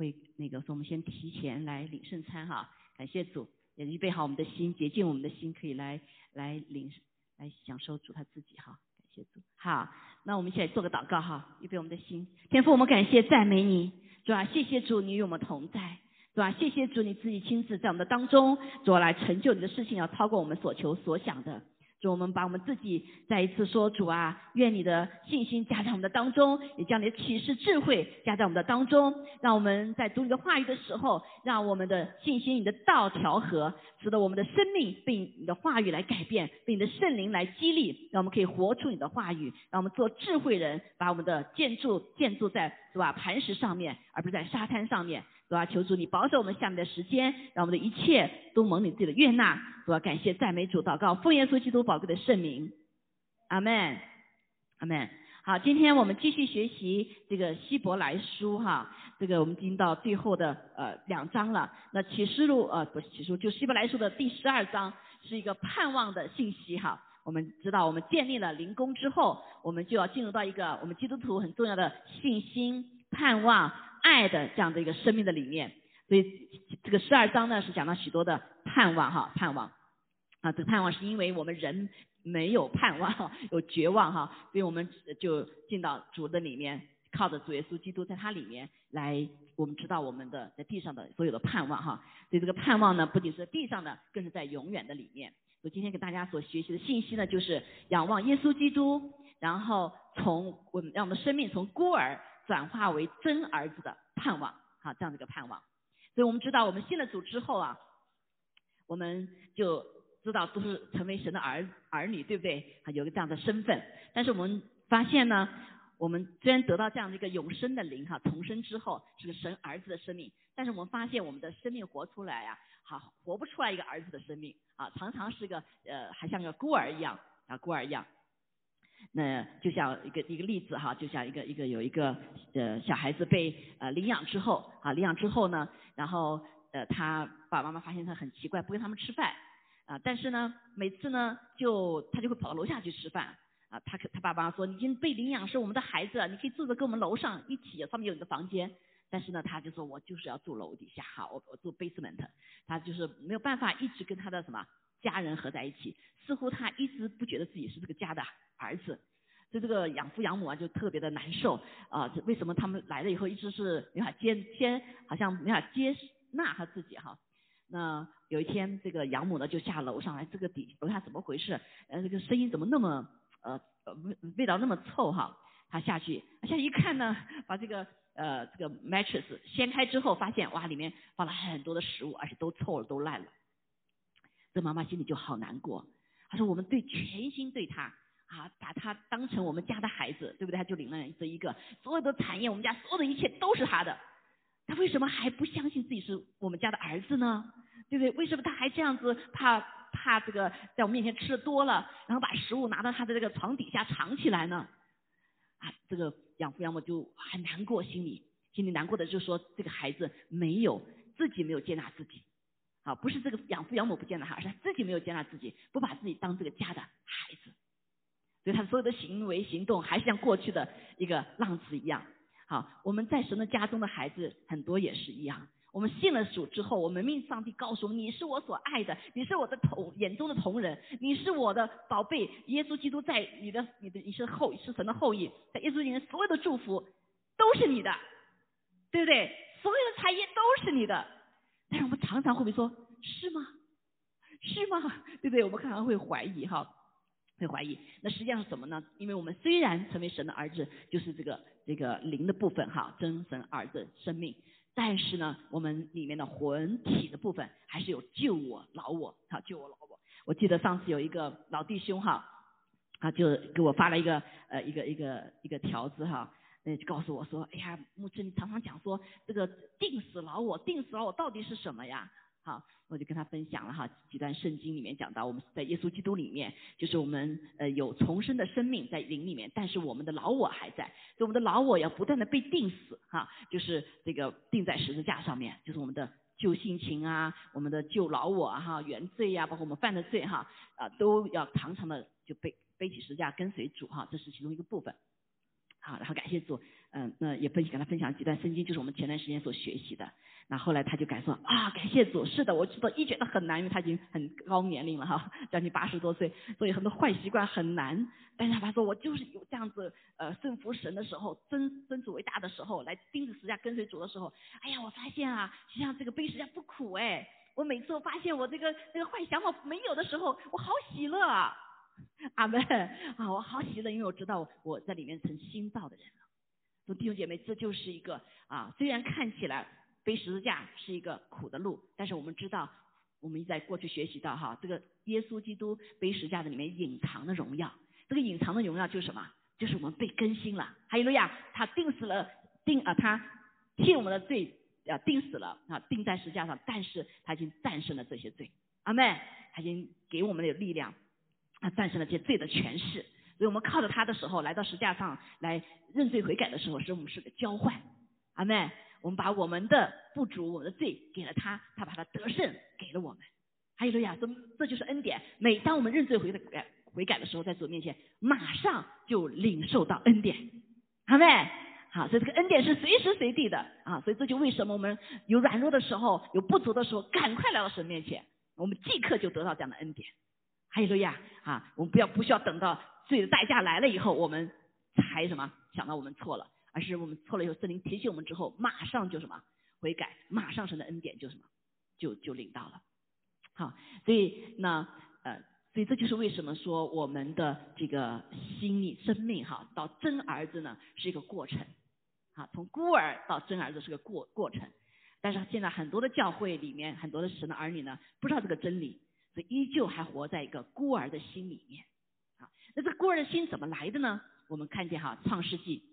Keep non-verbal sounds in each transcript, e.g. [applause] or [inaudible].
会那个，说我们先提前来领圣餐哈，感谢主，也预备好我们的心，洁净我们的心，可以来来领来享受主他自己哈，感谢主。好，那我们一起来做个祷告哈，预备我们的心，天父，我们感谢赞美你，主啊，谢谢主你与我们同在，主啊，谢谢主你自己亲自在我们的当中，主来成就你的事情要超过我们所求所想的。主，我们把我们自己再一次说，主啊，愿你的信心加在我们的当中，也将你的启示智慧加在我们的当中，让我们在读你的话语的时候，让我们的信心、你的道调和，使得我们的生命被你的话语来改变，被你的圣灵来激励，让我们可以活出你的话语，让我们做智慧人，把我们的建筑建筑在是吧磐石上面，而不是在沙滩上面。主啊，求主你保守我们下面的时间，让我们的一切都蒙你自己的悦纳。主啊，感谢赞美主，祷告奉耶稣基督宝贵的圣名，阿门，阿门。好，今天我们继续学习这个希伯来书哈，这个我们已经到最后的呃两章了。那启示录呃不是启示录，就希伯来书的第十二章是一个盼望的信息哈。我们知道，我们建立了灵宫之后，我们就要进入到一个我们基督徒很重要的信心盼望。爱的这样的一个生命的理念，所以这个十二章呢是讲到许多的盼望哈，盼望啊，这个盼望是因为我们人没有盼望，[laughs] 有绝望哈，所以我们就进到主的里面，靠着主耶稣基督在他里面来，我们知道我们的在地上的所有的盼望哈，所以这个盼望呢不仅是地上的，更是在永远的里面。我今天给大家所学习的信息呢，就是仰望耶稣基督，然后从我们让我们的生命从孤儿。转化为真儿子的盼望，好，这样的一个盼望。所以我们知道，我们信了主之后啊，我们就知道都是成为神的儿儿女，对不对？啊，有个这样的身份。但是我们发现呢，我们虽然得到这样的一个永生的灵哈，重生之后是个神儿子的生命，但是我们发现我们的生命活出来呀，好，活不出来一个儿子的生命啊，常常是个呃，还像个孤儿一样啊，孤儿一样。那就像一个一个例子哈，就像一个一个有一个呃小孩子被呃领养之后啊，领养之后呢，然后呃他爸爸妈妈发现他很奇怪，不跟他们吃饭啊，但是呢每次呢就他就会跑到楼下去吃饭啊，他他爸爸妈妈说你已经被领养是我们的孩子，你可以住着跟我们楼上一起，上面有你的房间，但是呢他就说我就是要住楼底下哈，我我住 basement，他就是没有办法一直跟他的什么家人合在一起，似乎他一直不觉得自己是这个家的。儿子，就这个养父养母啊，就特别的难受啊。为什么他们来了以后，一直是没法接接，好像没法接纳他自己哈？那有一天，这个养母呢就下楼上来，这个底楼下怎么回事？呃，这个声音怎么那么呃味味道那么臭哈？他下去，下去一看呢，把这个呃这个 mattress 掀开之后，发现哇里面放了很多的食物，而且都臭了，都烂了。这妈妈心里就好难过。她说：“我们对全心对他。”啊，把他当成我们家的孩子，对不对？他就领了这一个，所有的产业，我们家所有的一切都是他的。他为什么还不相信自己是我们家的儿子呢？对不对？为什么他还这样子怕怕这个在我面前吃的多了，然后把食物拿到他的这个床底下藏起来呢？啊，这个养父养母就很难过，心里心里难过的就说这个孩子没有自己没有接纳自己，啊，不是这个养父养母不接纳他，而是他自己没有接纳自己，不把自己当这个家的孩子。所以他所有的行为行动还是像过去的一个浪子一样。好，我们在神的家中的孩子很多也是一样。我们信了主之后，我们命上帝告诉我们：你是我所爱的，你是我的同眼中的同人，你是我的宝贝。耶稣基督在你的你的你是后是神的后裔，在耶稣里面所有的祝福都是你的，对不对？所有的产业都是你的。但是我们常常会被说：是吗？是吗？对不对？我们常常会怀疑哈。会怀疑，那实际上是什么呢？因为我们虽然成为神的儿子，就是这个这个灵的部分哈，真神儿子生命，但是呢，我们里面的魂体的部分还是有救我老我，哈，救我老我。我记得上次有一个老弟兄哈，他就给我发了一个呃一个一个一个条子哈，那就告诉我说，哎呀，牧师你常常讲说这个定死老我，定死老我到底是什么呀？好，我就跟他分享了哈，几段圣经里面讲到，我们在耶稣基督里面，就是我们呃有重生的生命在灵里面，但是我们的老我还在，所以我们的老我要不断的被定死哈，就是这个定在十字架上面，就是我们的旧性情啊，我们的旧老我哈，原罪呀，包括我们犯的罪哈，啊都要常常的就背背起十字架跟随主哈，这是其中一个部分。啊，然后感谢主，嗯，那也分享跟他分享几段圣经，就是我们前段时间所学习的。那后来他就感受啊，感谢主，是的，我知道一觉得很难，因为他已经很高年龄了哈，将近八十多岁，所以很多坏习惯很难。但是他说我就是有这样子呃顺服神的时候，尊尊主为大的时候，来钉子石架跟随主的时候，哎呀，我发现啊，实际上这个背十架不苦哎，我每次我发现我这个那个坏想法没有的时候，我好喜乐啊，[laughs] 阿门啊，我好喜乐，因为我知道我在里面成新造的人了。说弟兄姐妹，这就是一个啊，虽然看起来。背十字架是一个苦的路，但是我们知道，我们在过去学习到哈，这个耶稣基督背十字架的里面隐藏的荣耀，这个隐藏的荣耀就是什么？就是我们被更新了。还有路亚，他定死了，定啊，他替我们的罪啊定死了啊，钉在十字架上，但是他已经战胜了这些罪。阿妹，他已经给我们的力量，他，战胜了这些罪的权势。所以我们靠着他的时候，来到十字架上来认罪悔改的时候，是我们是个交换。阿妹。我们把我们的不足、我们的罪给了他，他把他得胜给了我们。还有路亚，这这就是恩典。每当我们认罪悔改、悔改的时候，在主面前，马上就领受到恩典。阿妹？好，所以这个恩典是随时随地的啊。所以这就为什么我们有软弱的时候、有不足的时候，赶快来到神面前，我们即刻就得到这样的恩典。还有路亚啊，我们不要不需要等到罪的代价来了以后，我们才什么想到我们错了。而是我们错了以后，圣灵提醒我们之后，马上就什么悔改，马上神的恩典就什么就就领到了。好，所以那呃，所以这就是为什么说我们的这个心理生命哈，到真儿子呢是一个过程。好，从孤儿到真儿子是个过过程。但是现在很多的教会里面，很多的神的儿女呢，不知道这个真理，所以依旧还活在一个孤儿的心里面。啊，那这孤儿的心怎么来的呢？我们看见哈，创世纪。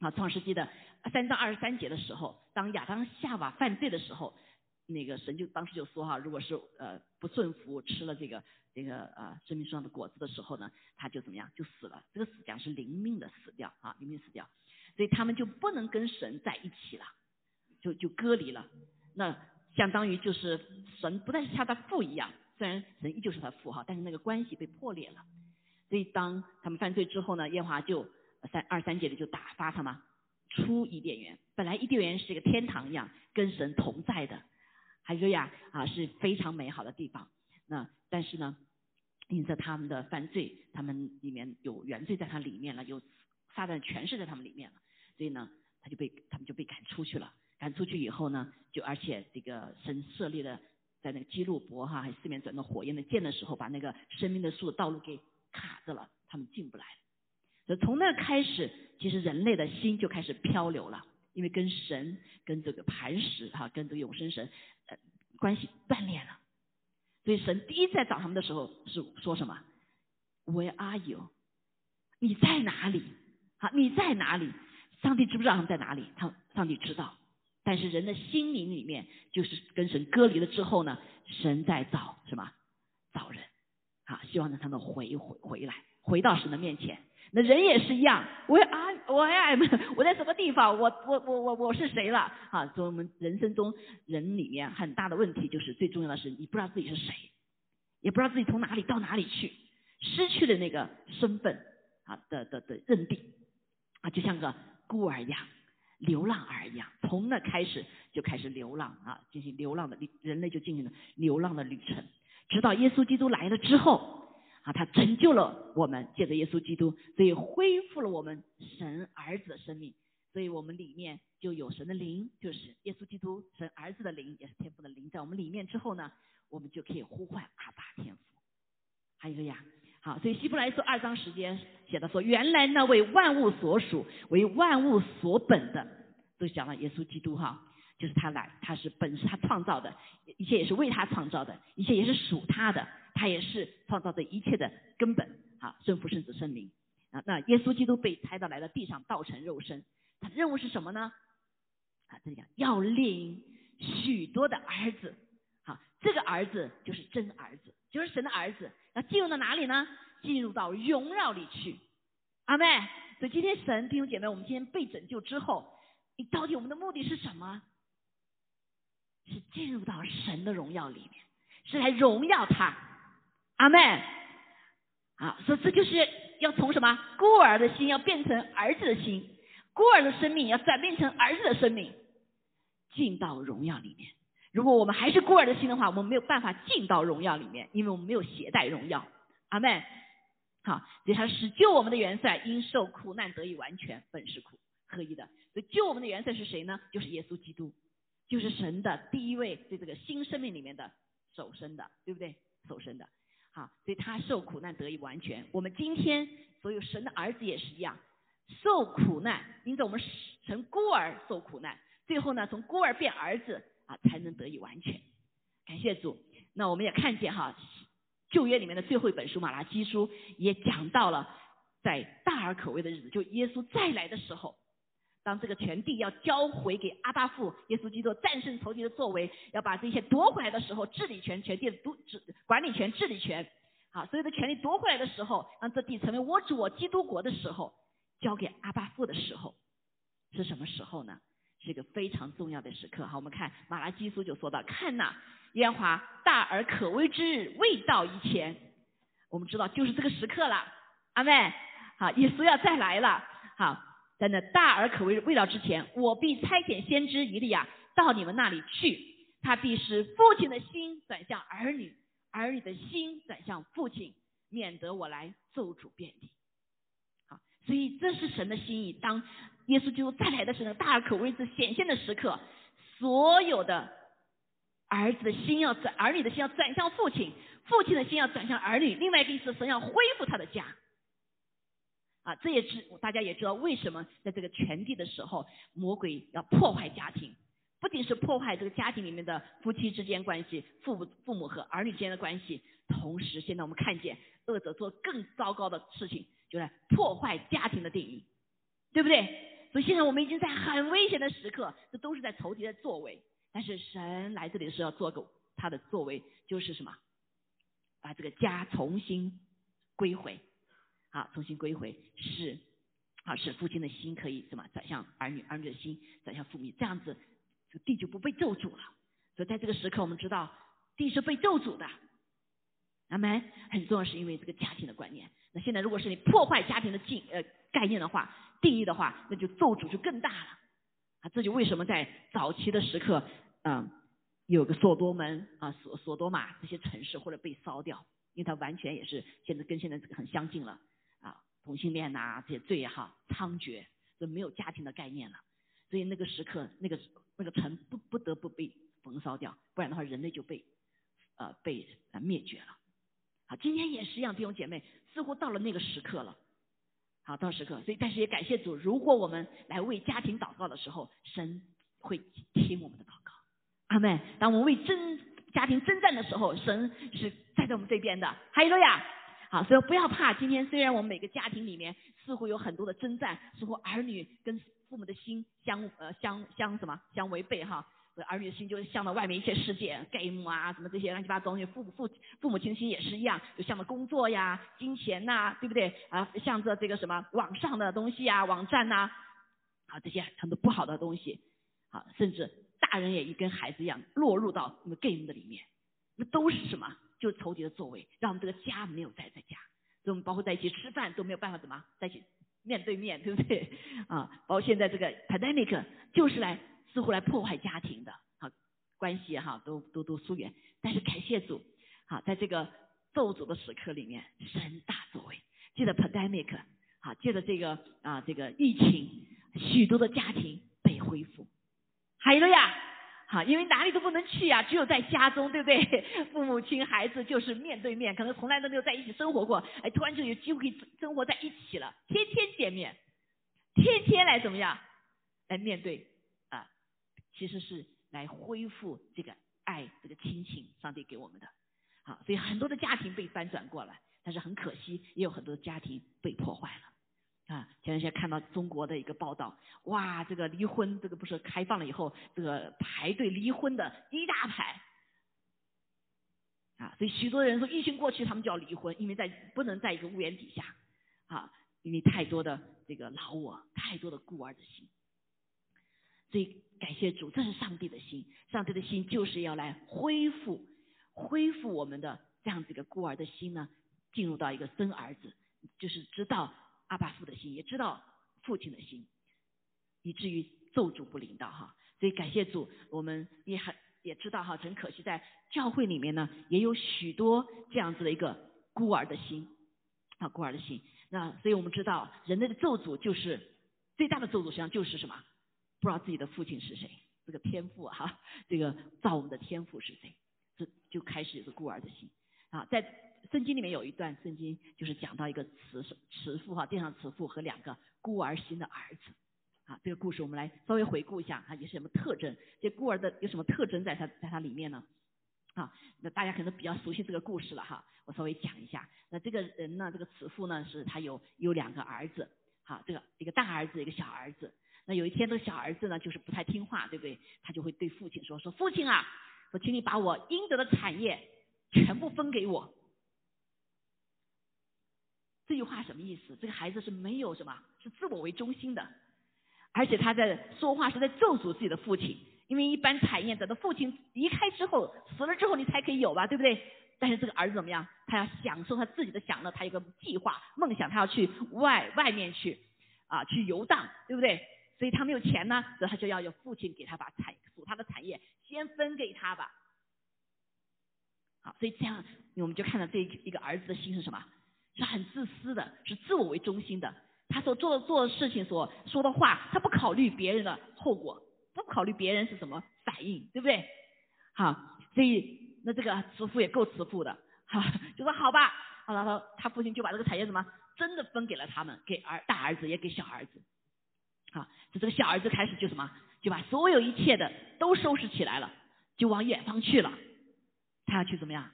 啊，创世纪的三章二十三节的时候，当亚当夏娃犯罪的时候，那个神就当时就说哈，如果是呃不顺服吃了这个这个呃生命树上的果子的时候呢，他就怎么样就死了。这个死讲是灵命的死掉啊，灵命死掉，所以他们就不能跟神在一起了，就就隔离了。那相当于就是神不再是他的父一样，虽然神依旧是他父哈，但是那个关系被破裂了。所以当他们犯罪之后呢，耶和华就。三二三节里就打发他嘛，出伊甸园。本来伊甸园是一个天堂一样，跟神同在的，还有呀啊是非常美好的地方。那但是呢，因着他们的犯罪，他们里面有原罪在他里面了，有撒旦权势在他们里面了，所以呢，他就被他们就被赶出去了。赶出去以后呢，就而且这个神设立的在那个基路伯哈，还四面转动火焰的剑的时候，把那个生命的树的道路给卡着了，他们进不来。所以从那开始，其实人类的心就开始漂流了，因为跟神、跟这个磐石哈、跟这个永生神呃关系断裂了。所以神第一次在找他们的时候是说什么？Where are you？你在哪里？好，你在哪里？上帝知不知道他们在哪里？他上帝知道。但是人的心灵里面就是跟神隔离了之后呢，神在找什么？找人，啊，希望让他们回回回来，回到神的面前。那人也是一样，我啊，我爱，[laughs] 我在什么地方？我我我我我是谁了？啊，所以我们人生中人里面很大的问题就是最重要的是你不知道自己是谁，也不知道自己从哪里到哪里去，失去了那个身份啊的的的认定啊，就像个孤儿一样，流浪儿一样，从那开始就开始流浪啊，进行流浪的人类就进行了流浪的旅程，直到耶稣基督来了之后。啊，他拯救了我们，借着耶稣基督，所以恢复了我们神儿子的生命，所以我们里面就有神的灵，就是耶稣基督神儿子的灵，也是天父的灵，在我们里面之后呢，我们就可以呼唤阿爸天父。还有一个呀，好，所以希伯来书二章时间写的说，原来那位万物所属、为万物所本的，都讲了耶稣基督哈，就是他来，他是本是他创造的，一切也是为他创造的，一切也是属他的。他也是创造这一切的根本好，圣父、圣子、圣灵啊。那耶稣基督被抬到来到地上，道成肉身，他的任务是什么呢？啊，这里讲要领许多的儿子，这个儿子就是真儿子，就是神的儿子。那进入到哪里呢？进入到荣耀里去。阿妹，所以今天神弟兄姐妹，我们今天被拯救之后，你到底我们的目的是什么？是进入到神的荣耀里面，是来荣耀他。阿妹，好，所以这就是要从什么孤儿的心要变成儿子的心，孤儿的生命要转变成儿子的生命，进到荣耀里面。如果我们还是孤儿的心的话，我们没有办法进到荣耀里面，因为我们没有携带荣耀。阿门。好，所以他是救我们的元帅，因受苦难得以完全，本是苦合一的。所以救我们的元帅是谁呢？就是耶稣基督，就是神的第一位，对这个新生命里面的首生的，对不对？首生的。好，所以他受苦难得以完全。我们今天所有神的儿子也是一样，受苦难，因此我们成孤儿受苦难，最后呢，从孤儿变儿子啊，才能得以完全。感谢主。那我们也看见哈。旧约里面的最后一本书《马拉基书》也讲到了，在大而可畏的日子，就耶稣再来的时候，当这个全地要交回给阿巴父耶稣基督战胜仇敌的作为，要把这些夺回来的时候，治理权、全地的督治管理权、治理权，好，所有的权利夺回来的时候，让这地成为我主我基督国的时候，交给阿巴父的时候，是什么时候呢？是一个非常重要的时刻。好，我们看马拉基书就说到，看呐。烟华大而可畏之日未到以前，我们知道就是这个时刻了。阿妹，好，耶稣要再来了。好，在那大而可畏未到之前，我必差遣先知以利亚到你们那里去，他必使父亲的心转向儿女，儿女的心转向父亲，免得我来咒诅遍地。所以这是神的心意。当耶稣基督再来的时候，大可畏之显现的时刻，所有的。儿子的心要转，儿女的心要转向父亲，父亲的心要转向儿女。另外一个意思，神要恢复他的家。啊，这也是大家也知道，为什么在这个全地的时候，魔鬼要破坏家庭，不仅是破坏这个家庭里面的夫妻之间关系，父母父母和儿女之间的关系，同时现在我们看见恶者做更糟糕的事情，就来破坏家庭的定义，对不对？所以现在我们已经在很危险的时刻，这都是在仇敌的作为。但是神来这里是要做个他的作为，就是什么？把这个家重新归回，啊，重新归回，使啊使父亲的心可以什么转向儿女，儿女的心转向父母，这样子这地就不被咒诅了。所以在这个时刻，我们知道地是被咒诅的。阿门。很重要是因为这个家庭的观念。那现在如果是你破坏家庭的境呃概念的话，定义的话，那就咒诅就更大了。啊，这就为什么在早期的时刻，嗯，有个所多门啊，所所多玛这些城市或者被烧掉，因为它完全也是现在跟现在这个很相近了啊，同性恋呐这些罪也好猖獗，就没有家庭的概念了，所以那个时刻那个那个城不不得不被焚烧掉，不然的话人类就被呃被灭绝了。好，今天也是一样，弟兄姐妹，似乎到了那个时刻了。好，到时刻，所以但是也感谢主，如果我们来为家庭祷告的时候，神会听我们的祷告。阿门。当我们为真家庭征战的时候，神是站在我们这边的。哈利路亚。好，所以不要怕。今天虽然我们每个家庭里面似乎有很多的征战，似乎儿女跟父母的心相呃相相什么相违背哈。儿女的心就向到外面一些世界，game 啊，什么这些乱七八糟东西。父父父母亲心也是一样，就向着工作呀、金钱呐，对不对？啊，向着这个什么网上的东西啊、网站呐，啊，这些很多不好的东西，啊，甚至大人也一跟孩子一样落入到那个 game 的里面，那都是什么？就是仇敌的作为，让我们这个家没有在在家，所以我们包括在一起吃饭都没有办法怎么在一起面对面对不对？[laughs] 啊，包括现在这个 pandemic 就是来。似乎来破坏家庭的，好关系哈，都都都疏远。但是感谢主，好在这个咒诅的时刻里面，神大作为，借着 pandemic，好借着这个啊这个疫情，许多的家庭被恢复。还有呀，好，因为哪里都不能去呀，只有在家中，对不对？[laughs] 父母亲孩子就是面对面，可能从来都没有在一起生活过，哎，突然就有机会生活在一起了，天天见面，天天来怎么样来面对。其实是来恢复这个爱、这个亲情，上帝给我们的。好，所以很多的家庭被翻转过来，但是很可惜，也有很多的家庭被破坏了。啊，前段时间看到中国的一个报道，哇，这个离婚，这个不是开放了以后，这个排队离婚的一大排。啊，所以许多人说疫情过去，他们就要离婚，因为在不能在一个屋檐底下。啊，因为太多的这个老我，太多的孤儿的心。所以感谢主，这是上帝的心。上帝的心就是要来恢复、恢复我们的这样子一个孤儿的心呢，进入到一个生儿子、就是知道阿爸父的心，也知道父亲的心，以至于咒诅不灵的哈。所以感谢主，我们也很也知道哈，很可惜在教会里面呢，也有许多这样子的一个孤儿的心啊，孤儿的心。那所以我们知道，人类的咒诅就是最大的咒诅，实际上就是什么？不知道自己的父亲是谁，这个天赋哈，这个造我们的天赋是谁？这就开始有个孤儿的心啊。在圣经里面有一段圣经，就是讲到一个慈慈父哈，殿上慈父和两个孤儿心的儿子啊。这个故事我们来稍微回顾一下啊，有什么特征？这孤儿的有什么特征在他在他里面呢？啊，那大家可能比较熟悉这个故事了哈，我稍微讲一下。那这个人呢，这个慈父呢，是他有有两个儿子，好，这个一个大儿子，一个小儿子。那有一天，这个小儿子呢，就是不太听话，对不对？他就会对父亲说：“说父亲啊，说请你把我应得的产业全部分给我。”这句话什么意思？这个孩子是没有什么，是自我为中心的，而且他在说话是在咒诅自己的父亲。因为一般产业等到父亲离开之后，死了之后你才可以有吧，对不对？但是这个儿子怎么样？他要享受他自己的享乐，他有个计划、梦想，他要去外外面去啊，去游荡，对不对？所以他没有钱呢，所以他就要有父亲给他把产属他的产业先分给他吧。好，所以这样我们就看到这一个儿子的心是什么？是很自私的，是自我为中心的。他所做做的事情、所说的话，他不考虑别人的后果。不考虑别人是什么反应，对不对？好，所以那这个慈父也够慈父的，好，[laughs] 就说好吧，然后他父亲就把这个产业什么真的分给了他们，给儿大儿子也给小儿子，好，就这个小儿子开始就什么，就把所有一切的都收拾起来了，就往远方去了，他要去怎么样？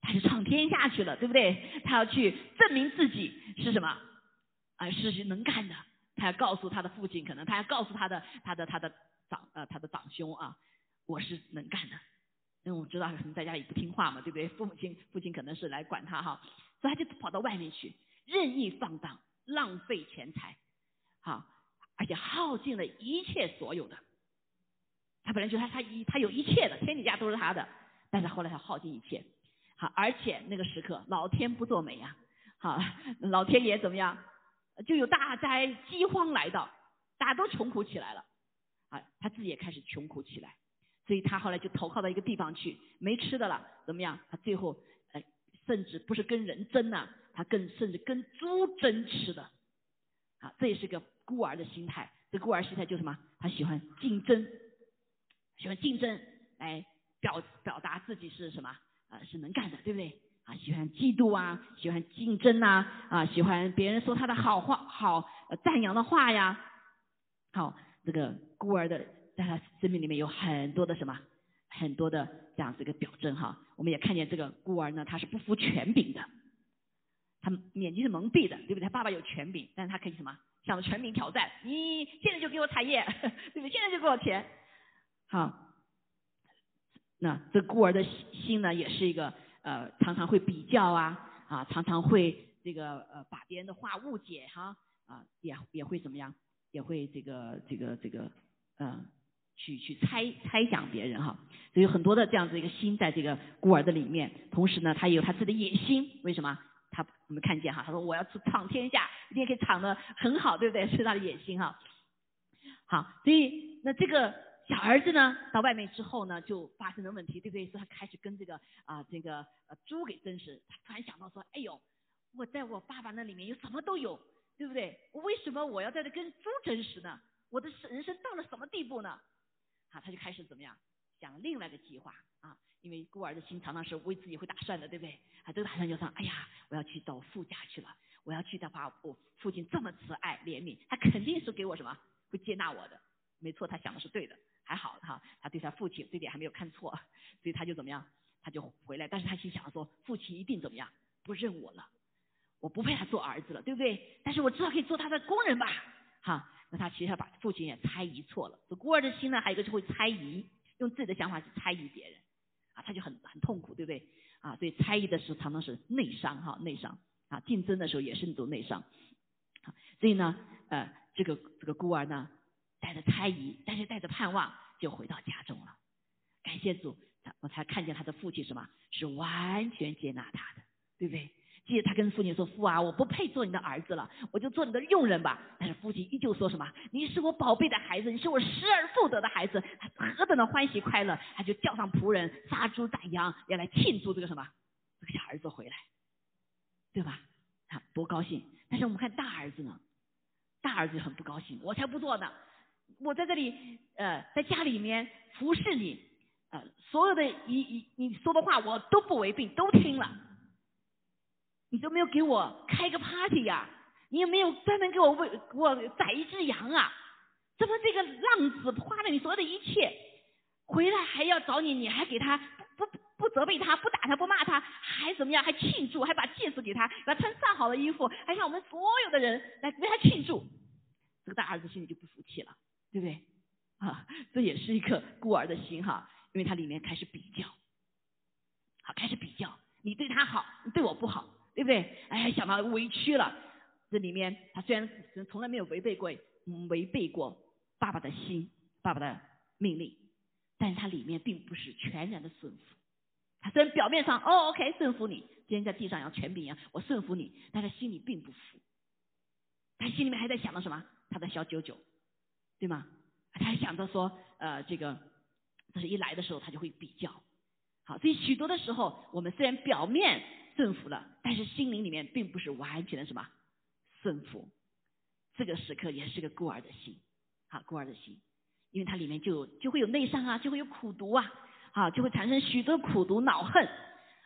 他就闯天下去了，对不对？他要去证明自己是什么啊，是能干的，他要告诉他的父亲，可能他要告诉他的他的他的。长呃他的长兄啊，我是能干的，因为我知道可能在家里不听话嘛，对不对？父母亲父亲可能是来管他哈，所以他就跑到外面去，任意放荡，浪费钱财，好，而且耗尽了一切所有的。他本来就他他一他有一切的，天底下都是他的，但是后来他耗尽一切，好，而且那个时刻老天不作美呀，好，老天爷怎么样？就有大灾饥荒来到，大家都穷苦起来了。啊，他自己也开始穷苦起来，所以他后来就投靠到一个地方去，没吃的了，怎么样？他最后，呃，甚至不是跟人争呐，他更甚至跟猪争吃的，啊，这也是个孤儿的心态。这孤儿心态就是什么？他喜欢竞争，喜欢竞争来表表达自己是什么？啊，是能干的，对不对？啊，喜欢嫉妒啊，喜欢竞争呐，啊，喜欢别人说他的好话，好赞扬的话呀，好。这个孤儿的，在他生命里面有很多的什么，很多的这样子一个表征哈。我们也看见这个孤儿呢，他是不服权柄的，他眼睛是蒙蔽的，对不对？他爸爸有权柄，但是他可以什么，向全民挑战，你现在就给我产业，对不对？现在就给我钱。好，那这孤儿的心呢，也是一个呃，常常会比较啊，啊，常常会这个呃，把别人的话误解哈，啊，也也会怎么样？也会这个这个这个，嗯，去去猜猜想别人哈，所以很多的这样子一个心在这个孤儿的里面，同时呢，他也有他自己的野心。为什么？我们看见哈，他说我要去闯天下，一定可以闯得很好，对不对？是他的野心哈。好，所以那这个小儿子呢，到外面之后呢，就发生了问题，对不对？所以他开始跟这个啊这个呃猪给争食。他突然想到说，哎呦，我在我爸爸那里面有什么都有。对不对？我为什么我要在这跟猪争食呢？我的人生到了什么地步呢？啊，他就开始怎么样想另外一个计划啊？因为孤儿的心常常是为自己会打算的，对不对？啊，这个打算就说，哎呀，我要去到父家去了，我要去的话，我父亲这么慈爱怜悯，他肯定是给我什么会接纳我的。没错，他想的是对的，还好哈，他对他父亲这点还没有看错，所以他就怎么样，他就回来，但是他心想说，父亲一定怎么样不认我了。我不配他做儿子了，对不对？但是我至少可以做他的工人吧，哈。那他其实他把父亲也猜疑错了。这孤儿的心呢，还有一个就会猜疑，用自己的想法去猜疑别人，啊，他就很很痛苦，对不对？啊，所以猜疑的时候常常是内伤，哈，内伤。啊，竞争的时候也是那种内伤。所以呢，呃，这个这个孤儿呢，带着猜疑，但是带着盼望，就回到家中了。感谢主，他我才看见他的父亲什么，是完全接纳他的，对不对？记得他跟父亲说：“父啊，我不配做你的儿子了，我就做你的佣人吧。”但是父亲依旧说什么：“你是我宝贝的孩子，你是我失而复得的孩子。”他何等的欢喜快乐，他就叫上仆人杀猪宰羊，要来庆祝这个什么这个小儿子回来，对吧？他多高兴！但是我们看大儿子呢，大儿子很不高兴，我才不做呢，我在这里呃，在家里面服侍你，呃，所有的一一你说的话我都不违背，都听了。你都没有给我开个 party 呀？你有没有专门给我喂给我宰一只羊啊？怎么这个浪子花了你所有的一切，回来还要找你？你还给他不不不责备他，不打他，不骂他，还怎么样？还庆祝，还把戒指给他，把穿上好的衣服，还让我们所有的人来为他庆祝。这个大儿子心里就不服气了，对不对？啊，这也是一个孤儿的心哈，因为他里面开始比较，好，开始比较，你对他好，你对我不好。对不对？哎，想到委屈了，这里面他虽然从来没有违背过，违背过爸爸的心，爸爸的命令，但是他里面并不是全然的顺服。他虽然表面上哦，OK，顺服你，今天在地上要权柄一样，我顺服你，但他心里并不服。他心里面还在想着什么？他的小九九，对吗？他还想着说，呃，这个，这是一来的时候他就会比较。好，所以许多的时候，我们虽然表面。顺服了，但是心灵里面并不是完全的什么顺服。这个时刻也是个孤儿的心，好孤儿的心，因为它里面就就会有内伤啊，就会有苦毒啊，啊，就会产生许多苦毒、恼恨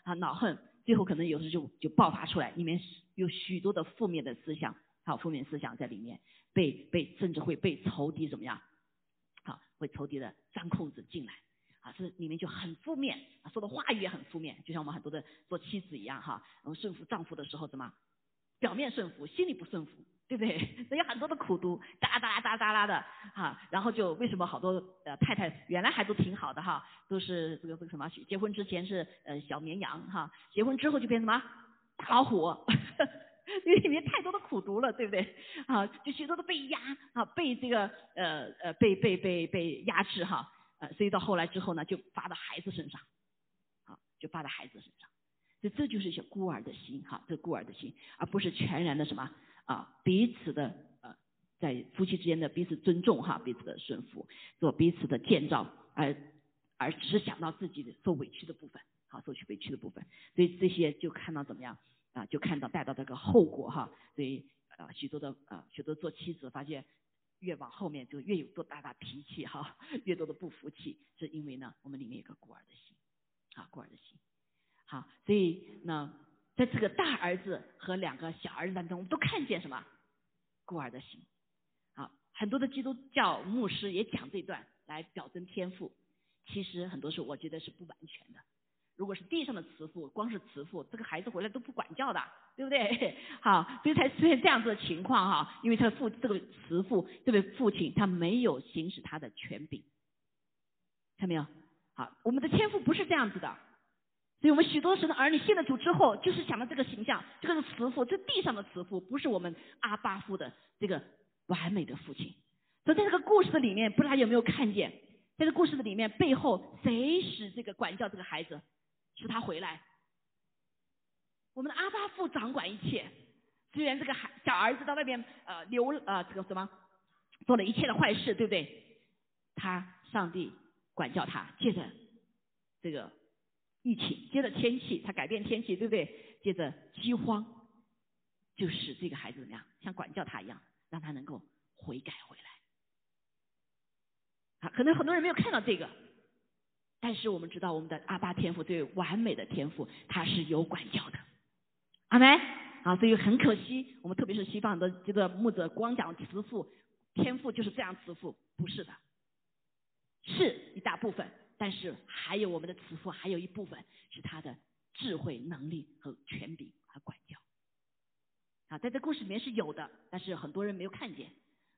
啊，恼恨，最后可能有时就就爆发出来，里面有许多的负面的思想，好负面思想在里面，被被甚至会被仇敌怎么样，好会仇敌的钻空子进来。啊，这里面就很负面，啊，说的话语也很负面，就像我们很多的做妻子一样哈，然后顺服丈夫的时候怎么，表面顺服，心里不顺服，对不对？[laughs] 所以很多的苦读，哒哒哒哒啦的，哈，然后就为什么好多呃太太原来还都挺好的哈，都是这个这个什么，结婚之前是呃小绵羊哈，结婚之后就变什么大老虎，[laughs] 因为里面太多的苦读了，对不对？啊，就许多的被压啊，被这个呃呃被被被被压制哈。呃所以到后来之后呢，就发到孩子身上，好，就发到孩子身上，所以这就是一些孤儿的心，哈，这孤儿的心，而不是全然的什么啊，彼此的呃，在夫妻之间的彼此尊重，哈，彼此的顺服，做彼此的建造，而而只是想到自己的受委屈的部分，好，受屈委屈的部分，所以这些就看到怎么样啊，就看到带到这个后果，哈，所以啊，许多的啊，许多做妻子发现。越往后面就越有多大大脾气哈，[laughs] 越多的不服气，是因为呢，我们里面有个孤儿的心，啊，孤儿的心，好，所以呢，在这个大儿子和两个小儿子当中，我们都看见什么？孤儿的心，好，很多的基督教牧师也讲这段来表征天赋，其实很多时候我觉得是不完全的。如果是地上的慈父，光是慈父，这个孩子回来都不管教的，对不对？[laughs] 好，所以才出现这样子的情况哈。因为他的父这个慈父这位父亲他没有行使他的权柄，看到没有？好，我们的天赋不是这样子的，所以我们许多时的儿女信了主之后，就是想到这个形象，这个是慈父，这地上的慈父，不是我们阿巴父的这个完美的父亲。所以在这个故事的里面，不知道有没有看见，在这故事的里面背后，谁使这个管教这个孩子？使他回来。我们的阿巴父掌管一切，虽然这个孩小儿子在外边呃流呃这个什么做了一切的坏事，对不对？他上帝管教他，借着这个疫情，接着天气，他改变天气，对不对？接着饥荒，就使这个孩子怎么样，像管教他一样，让他能够悔改回来。啊，可能很多人没有看到这个。但是我们知道，我们的阿巴天赋，对完美的天赋，他是有管教的，阿梅啊，所以很可惜，我们特别是西方的这个牧者，光讲慈父天赋就是这样慈父，不是的，是一大部分，但是还有我们的慈父，还有一部分是他的智慧、能力和权柄和管教，啊，在这故事里面是有的，但是很多人没有看见。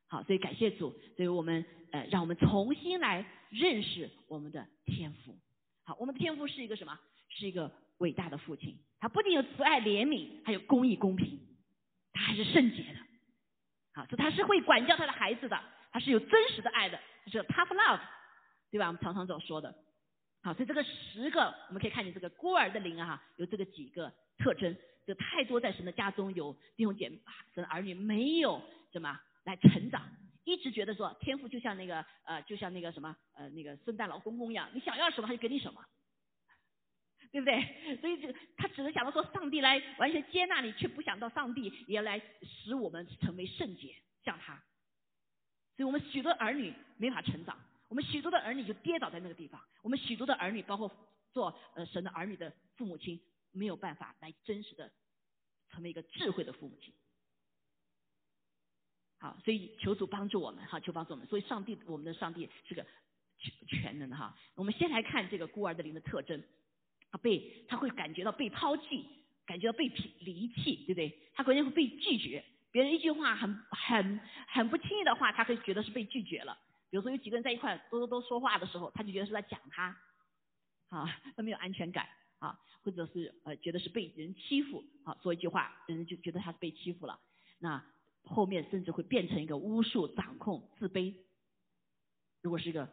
好，所以感谢主，所以我们呃，让我们重新来认识我们的天赋。好，我们的天赋是一个什么？是一个伟大的父亲。他不仅有慈爱怜悯，还有公义公平，他还是圣洁的。好，所以他是会管教他的孩子的，他是有真实的爱的，就是 tough love，对吧？我们常常所说的。好，所以这个十个我们可以看见这个孤儿的灵啊，有这个几个特征。就太多在神的家中有弟兄姐妹、神的儿女没有什么来成长，一直觉得说天赋就像那个呃，就像那个什么呃，那个圣诞老公公一样，你想要什么他就给你什么，对不对？所以这他只能想到说上帝来完全接纳你，却不想到上帝也要来使我们成为圣洁，像他。所以我们许多儿女没法成长，我们许多的儿女就跌倒在那个地方，我们许多的儿女，包括做呃神的儿女的父母亲。没有办法来真实的成为一个智慧的父母亲，好，所以求主帮助我们，哈，求帮助我们。所以上帝，我们的上帝是个全全能的哈。我们先来看这个孤儿的灵的特征，他，被他会感觉到被抛弃，感觉到被离弃，对不对？他可能会被拒绝，别人一句话很很很不轻易的话，他会觉得是被拒绝了。有时候有几个人在一块都都都说话的时候，他就觉得是在讲他，啊，他没有安全感。啊，或者是呃觉得是被人欺负，啊说一句话，人就觉得他是被欺负了，那后面甚至会变成一个巫术、掌控、自卑。如果是一个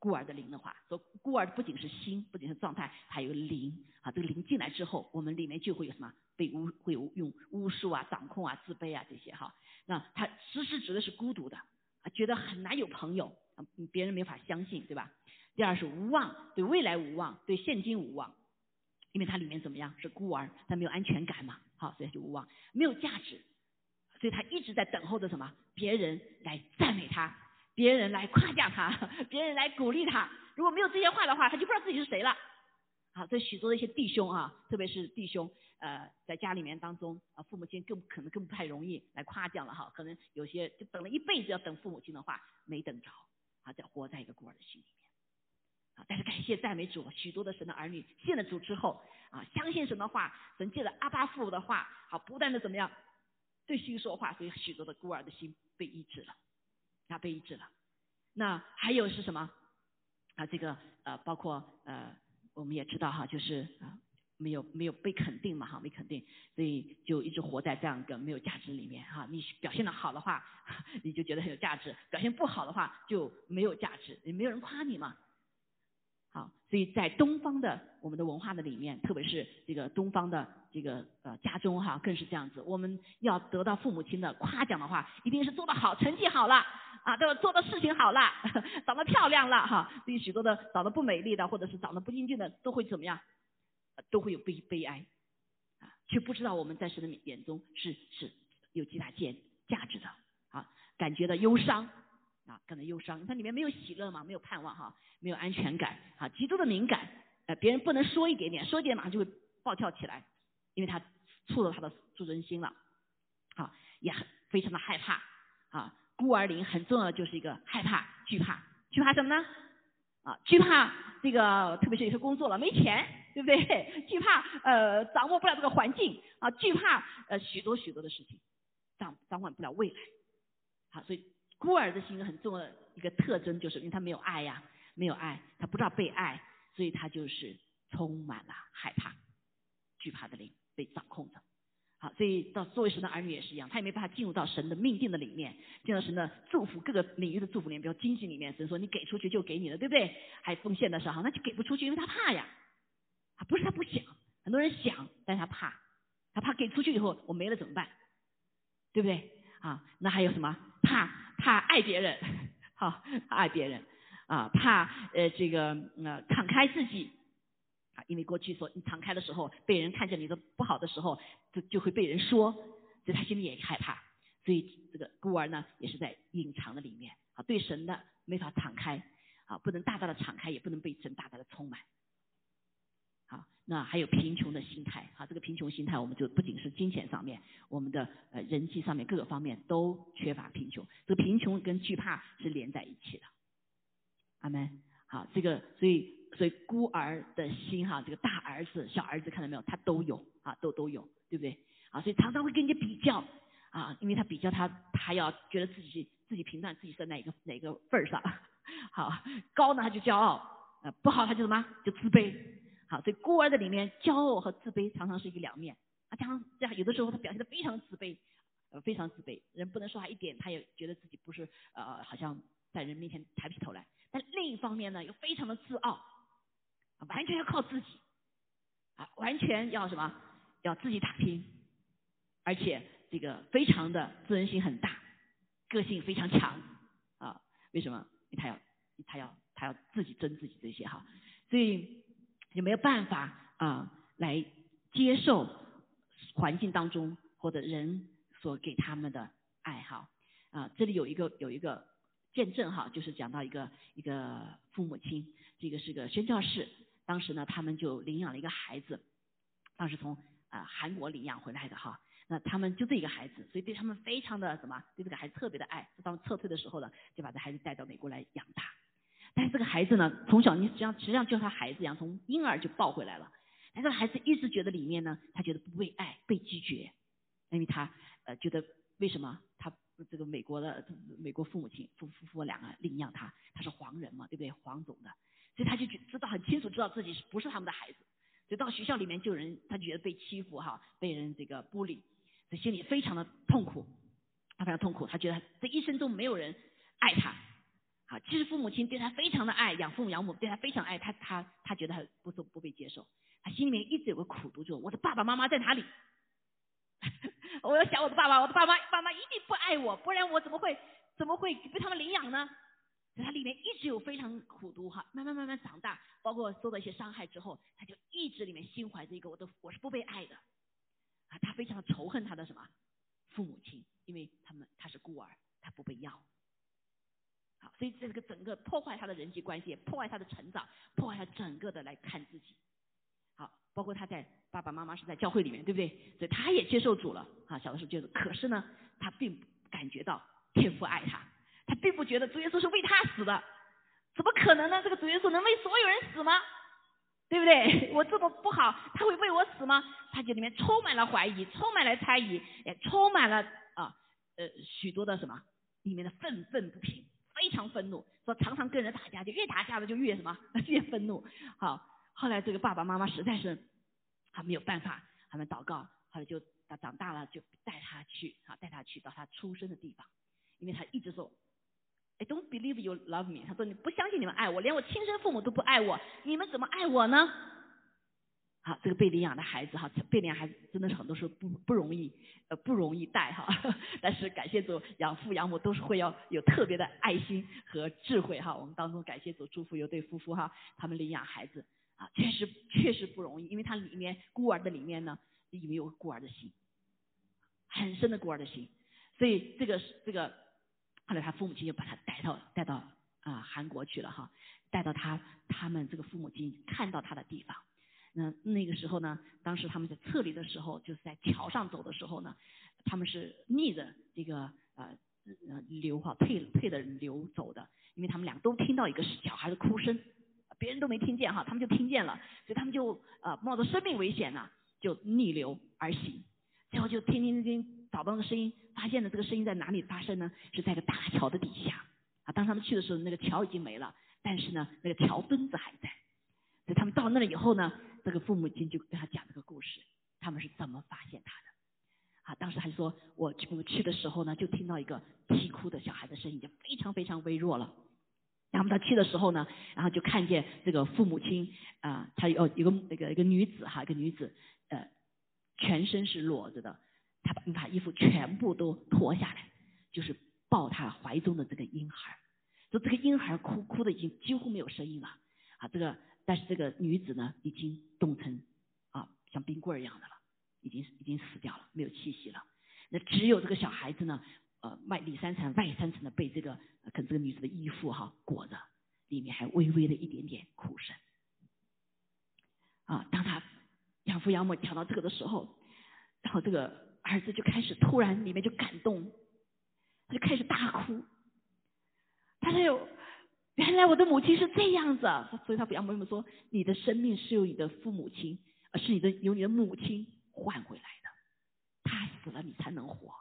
孤儿的灵的话，说孤儿不仅是心，不仅是状态，还有灵啊。这个灵进来之后，我们里面就会有什么被巫，会有用巫术啊、掌控啊、自卑啊这些哈。那他实时指的是孤独的，啊觉得很难有朋友，别人没法相信，对吧？第二是无望，对未来无望，对现今无望。因为他里面怎么样是孤儿，他没有安全感嘛，好，所以就无望，没有价值，所以他一直在等候着什么？别人来赞美他，别人来夸奖他，[laughs] 别人来鼓励他。如果没有这些话的话，他就不知道自己是谁了。好，这许多的一些弟兄啊，特别是弟兄，呃，在家里面当中啊，父母亲更可能更不太容易来夸奖了哈，可能有些就等了一辈子要等父母亲的话，没等着，啊，在活在一个孤儿的心里面，啊。但是感谢赞美主，许多的神的儿女信了主之后啊，相信神的话，神借着阿巴父的话，好不断的怎么样对心说话，所以许多的孤儿的心被医治了，啊被医治了。那还有是什么啊？这个呃，包括呃，我们也知道哈，就是啊，没有没有被肯定嘛哈，没肯定，所以就一直活在这样一个没有价值里面哈。你表现的好的话，[laughs] 你就觉得很有价值；表现不好的话就没有价值，也没有人夸你嘛。好，所以在东方的我们的文化的里面，特别是这个东方的这个呃家中哈，更是这样子。我们要得到父母亲的夸奖的话，一定是做的好，成绩好了啊，对吧？做的事情好了，[laughs] 长得漂亮了哈。对于许多的长得不美丽的，或者是长得不英俊的，都会怎么样？都会有悲悲哀。啊，却不知道我们在神的眼中是是有极大价价值的。啊，感觉到忧伤。啊，感到忧伤，它里面没有喜乐嘛，没有盼望哈，没有安全感，啊，极度的敏感，呃，别人不能说一点点，说一点马上就会暴跳起来，因为他触到他的自尊心了，啊，也很非常的害怕，啊，孤儿灵很重要的就是一个害怕、惧怕，惧怕什么呢？啊，惧怕这个，特别是有些工作了没钱，对不对？[laughs] 惧怕呃掌握不了这个环境，啊，惧怕呃许多许多的事情，掌掌管不了未来，好，所以。孤儿的心很重要的一个特征，就是因为他没有爱呀，没有爱，他不知道被爱，所以他就是充满了害怕、惧怕的灵被掌控着。好，所以到作为神的儿女也是一样，他也没办法进入到神的命定的里面，进入神的祝福各个领域的祝福里面，比如经济里面，神说你给出去就给你了，对不对？还奉献的时候，那就给不出去，因为他怕呀，不是他不想，很多人想，但是他怕，他怕给出去以后我没了怎么办？对不对？啊，那还有什么怕？怕爱别人，好爱别人啊，怕呃这个呃敞开自己啊，因为过去说你敞开的时候，被人看见你的不好的时候，就就会被人说，所以他心里也害怕，所以这个孤儿呢也是在隐藏的里面啊，对神的没法敞开啊，不能大大的敞开，也不能被神大大的充满。好，那还有贫穷的心态，好，这个贫穷心态，我们就不仅是金钱上面，我们的呃人际上面各个方面都缺乏贫穷，这个贫穷跟惧怕是连在一起的。阿门。好，这个所以所以孤儿的心哈，这个大儿子、小儿子看到没有，他都有啊，都都有，对不对？啊，所以常常会跟人家比较啊，因为他比较他他要觉得自己自己评断自己在哪个哪个份儿上，[laughs] 好高呢他就骄傲，呃不好他就什么就自卑。好，所以孤儿的里面，骄傲和自卑常常是一个两面。啊，加上这样，有的时候他表现的非常自卑，呃，非常自卑，人不能说他一点，他也觉得自己不是呃，好像在人面前抬不起头来。但另一方面呢，又非常的自傲，完全要靠自己，啊，完全要什么？要自己打拼，而且这个非常的自尊心很大，个性非常强啊。为什么？他要他要他要自己争自己这些哈，所以也没有办法啊来接受环境当中或者人所给他们的爱好啊。这里有一个有一个见证哈，就是讲到一个一个父母亲，这个是个宣教士，当时呢他们就领养了一个孩子，当时从啊韩国领养回来的哈。那他们就这一个孩子，所以对他们非常的什么，对这个孩子特别的爱。当撤退的时候呢，就把这孩子带到美国来养大。但是这个孩子呢，从小你实际上实际上就像他孩子一样，从婴儿就抱回来了。但这个孩子一直觉得里面呢，他觉得不被爱、被拒绝，因为他呃觉得为什么他这个美国的美国父母亲夫夫妇两个领养他，他是黄人嘛，对不对？黄种的，所以他就觉知道很清楚知道自己是不是他们的孩子。所以到学校里面就人他觉得被欺负哈，被人这个孤立。他心里非常的痛苦，他非常痛苦，他觉得这一生中没有人爱他，啊，其实父母亲对他非常的爱，养父母养母对他非常爱，他他他觉得他不不不被接受，他心里面一直有个苦毒，就是我的爸爸妈妈在哪里？[laughs] 我要想我的爸爸，我的爸妈爸妈一定不爱我，不然我怎么会怎么会被他们领养呢？他里面一直有非常苦毒哈，慢慢慢慢长大，包括受到一些伤害之后，他就一直里面心怀着一个我的我是不被爱的。啊，他非常仇恨他的什么父母亲，因为他们他是孤儿，他不被要。好，所以这个整个破坏他的人际关系，破坏他的成长，破坏他整个的来看自己。好，包括他在爸爸妈妈是在教会里面，对不对？所以他也接受主了。啊，小的时候接受，可是呢，他并不感觉到天父爱他，他并不觉得主耶稣是为他死的，怎么可能呢？这个主耶稣能为所有人死吗？对不对？[laughs] 我这么不好，他会为我死吗？他就里面充满了怀疑，充满了猜疑，也充满了啊呃许多的什么里面的愤愤不平，非常愤怒，说常常跟人打架，就越打架的就越什么 [laughs] 越愤怒。好，后来这个爸爸妈妈实在是他没有办法，他们祷告，后来就他长大了就带他去啊带他去到他出生的地方，因为他一直说。I don't believe you love me。他说你不相信你们爱我，连我亲生父母都不爱我，你们怎么爱我呢？这个被领养的孩子哈，被领养孩子真的是很多时候不不容易，呃不容易带哈。[laughs] 但是感谢主，养父养母都是会要有特别的爱心和智慧哈。我们当中感谢主祝福有对夫妇哈，他们领养孩子啊，确实确实不容易，因为他里面孤儿的里面呢，里面有孤儿的心，很深的孤儿的心，所以这个是这个。后来他父母亲就把他带到带到啊韩国去了哈，带到他他们这个父母亲看到他的地方。那那个时候呢，当时他们在撤离的时候，就是在桥上走的时候呢，他们是逆着这个呃呃流哈退退的流走的，因为他们俩都听到一个小孩的哭声，别人都没听见哈，他们就听见了，所以他们就呃冒着生命危险呢，就逆流而行，最后就听听听找到那个声音。发现了这个声音在哪里发生呢？是在个大桥的底下啊。当他们去的时候，那个桥已经没了，但是呢，那个桥墩子还在。他们到那了以后呢，这个父母亲就跟他讲这个故事，他们是怎么发现他的。啊，当时还说，我去我去的时候呢，就听到一个啼哭的小孩的声音，就非常非常微弱了。然后他去的时候呢，然后就看见这个父母亲啊，他有一个那个一个女子哈，一个女子呃，全身是裸着的。他把把衣服全部都脱下来，就是抱他怀中的这个婴孩，说这个婴孩哭哭的已经几乎没有声音了啊，这个但是这个女子呢已经冻成啊像冰棍儿一样的了，已经已经死掉了，没有气息了。那只有这个小孩子呢，呃外里三层外三层的被这个跟这个女子的衣服哈裹着，里面还微微的一点点哭声。啊，当他养父养母讲到这个的时候，然后这个。儿子就开始突然里面就感动，他就开始大哭。他说：“原来我的母亲是这样子。”所以他不要母母说：“你的生命是由你的父母亲，而是你的由你的母亲换回来的。他死了，你才能活。”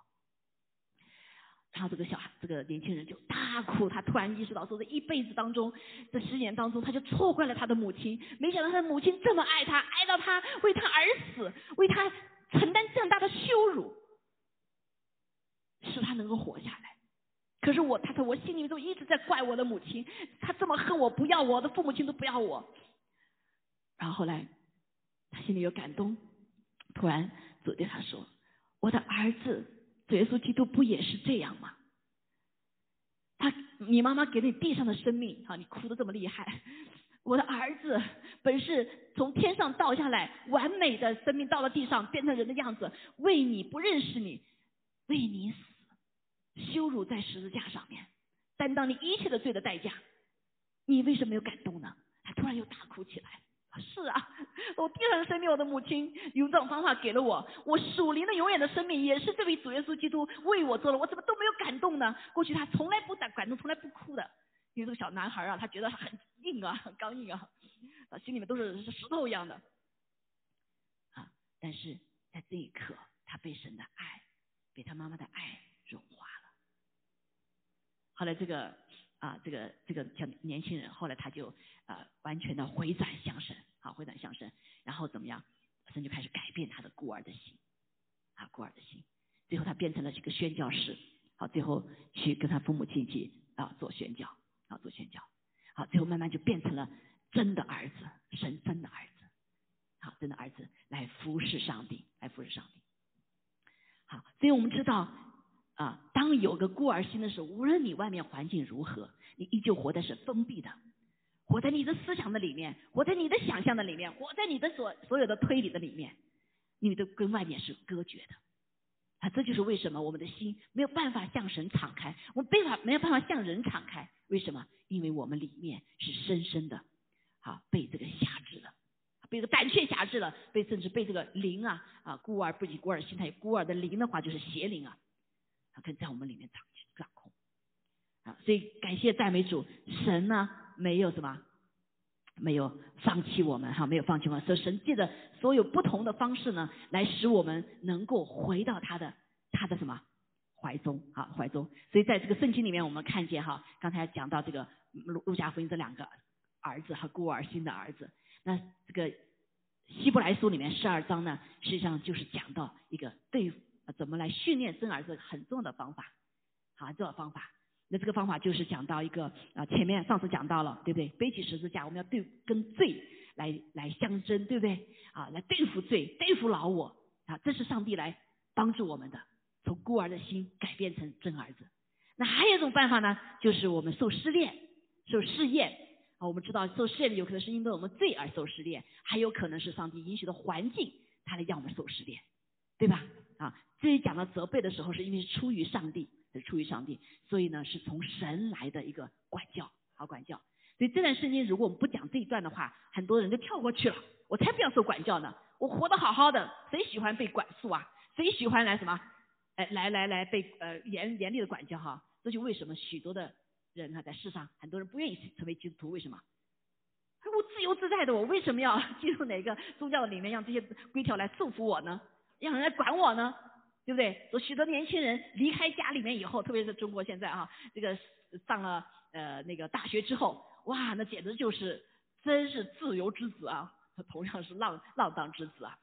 然后这个小孩，这个年轻人就大哭。他突然意识到，说这一辈子当中，这十年当中，他就错怪了他的母亲。没想到他的母亲这么爱他，爱到他为他而死，为他。承担这样大的羞辱，使他能够活下来。可是我，他说我心里面都一直在怪我的母亲，他这么恨我，不要我的父母亲都不要我。然后后来，他心里有感动，突然主对他说：“我的儿子，主耶稣基督不也是这样吗？他，你妈妈给你地上的生命，哈，你哭的这么厉害。我的儿子本是从天上倒下来，完美的生命到了地上，变成人的样子，为你不认识你，为你死，羞辱在十字架上面，担当你一切的罪的代价。你为什么没有感动呢？他突然又大哭起来。”是啊，我地上的生命，我的母亲用这种方法给了我。我属灵的永远的生命，也是这位主耶稣基督为我做了。我怎么都没有感动呢？过去他从来不感感动，从来不哭的。因为这个小男孩啊，他觉得很硬啊，很刚硬啊，心里面都是石头一样的。啊，但是在这一刻，他被神的爱，被他妈妈的爱融化。后来这个。啊，这个这个小年轻人后来他就呃完全的回转向神，好回转向神，然后怎么样？神就开始改变他的孤儿的心，啊孤儿的心，最后他变成了这个宣教士，好最后去跟他父母亲戚啊做宣教，啊做宣教，好最后慢慢就变成了真的儿子，神真的儿子，好真的儿子来服侍上帝，来服侍上帝，好，所以我们知道。啊，当有个孤儿心的时候，无论你外面环境如何，你依旧活的是封闭的，活在你的思想的里面，活在你的想象的里面，活在你的所所有的推理的里面，你都跟外面是隔绝的。啊，这就是为什么我们的心没有办法向神敞开，我们没法没有办法向人敞开。为什么？因为我们里面是深深的，啊，被这个辖制了，被这个胆怯辖制了，被甚至被这个灵啊啊孤儿不仅孤儿心态，孤儿的灵的话就是邪灵啊。可以在我们里面掌掌控啊，所以感谢赞美主，神呢没有什么，没有放弃我们哈，没有放弃我们，所以神借着所有不同的方式呢，来使我们能够回到他的他的什么怀中啊怀中。所以在这个圣经里面，我们看见哈，刚才讲到这个路路加福音这两个儿子和孤儿心的儿子，那这个希伯来书里面十二章呢，实际上就是讲到一个对。怎么来训练生儿子很重要的方法，好，这个方法，那这个方法就是讲到一个啊，前面上次讲到了，对不对？背起十字架，我们要对跟罪来来相争，对不对？啊，来对付罪，对付老我啊，这是上帝来帮助我们的，从孤儿的心改变成真儿子。那还有一种办法呢，就是我们受试炼，受试验啊，我们知道受试验有可能是因为我们罪而受试炼，还有可能是上帝允许的环境，他来让我们受试炼，对吧？啊。这里讲到责备的时候，是因为是出于上帝，是出于上帝，所以呢是从神来的一个管教，好管教。所以这段圣经如果我们不讲这一段的话，很多人就跳过去了。我才不要受管教呢，我活得好好的，谁喜欢被管束啊？谁喜欢来什么？哎，来来来被呃严严厉的管教哈？这就为什么许多的人呢，在世上很多人不愿意成为基督徒，为什么？我自由自在的，我为什么要进入哪个宗教里面，让这些规条来束缚我呢？让人来管我呢？对不对？有许多年轻人离开家里面以后，特别是中国现在啊，这个上了呃那个大学之后，哇，那简直就是真是自由之子啊，同样是浪浪荡之子啊。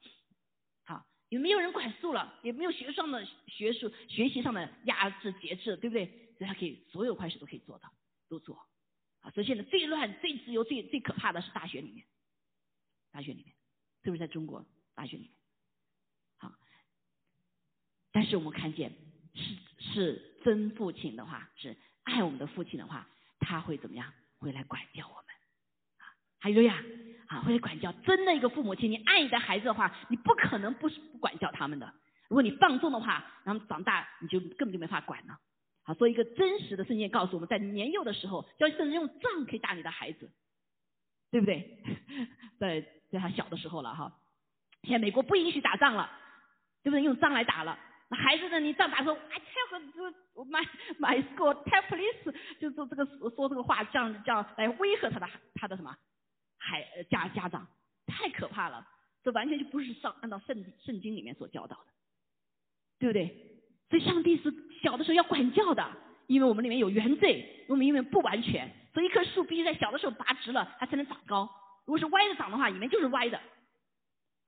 好，也没有人管束了，也没有学上的学术学习上的压制节制，对不对？所以他可以所有坏事都可以做到，都做。啊，所以现在最乱、最自由、最最可怕的是大学里面，大学里面，特别是在中国大学里面。但是我们看见，是是真父亲的话，是爱我们的父亲的话，他会怎么样？会来管教我们，还有呀，啊，会来管教。真的一个父母亲，你爱你的孩子的话，你不可能不不管教他们的。如果你放纵的话，他们长大你就根本就没法管了。好，所以一个真实的圣经告诉我们在年幼的时候，要甚至用杖可以打你的孩子，对不对？[laughs] 在在他小的时候了哈。现在美国不允许打仗了，对不对？用杖来打了。孩子呢？你这样打说，I tell my my school tell police，就说这个说这个话，这样这样来威吓他的他的什么孩家家长，太可怕了。这完全就不是上按照圣圣经里面所教导的，对不对？所以上帝是小的时候要管教的，因为我们里面有原罪，我们因为不完全，所以一棵树必须在小的时候拔直了，它才能长高。如果是歪着长的话，里面就是歪的。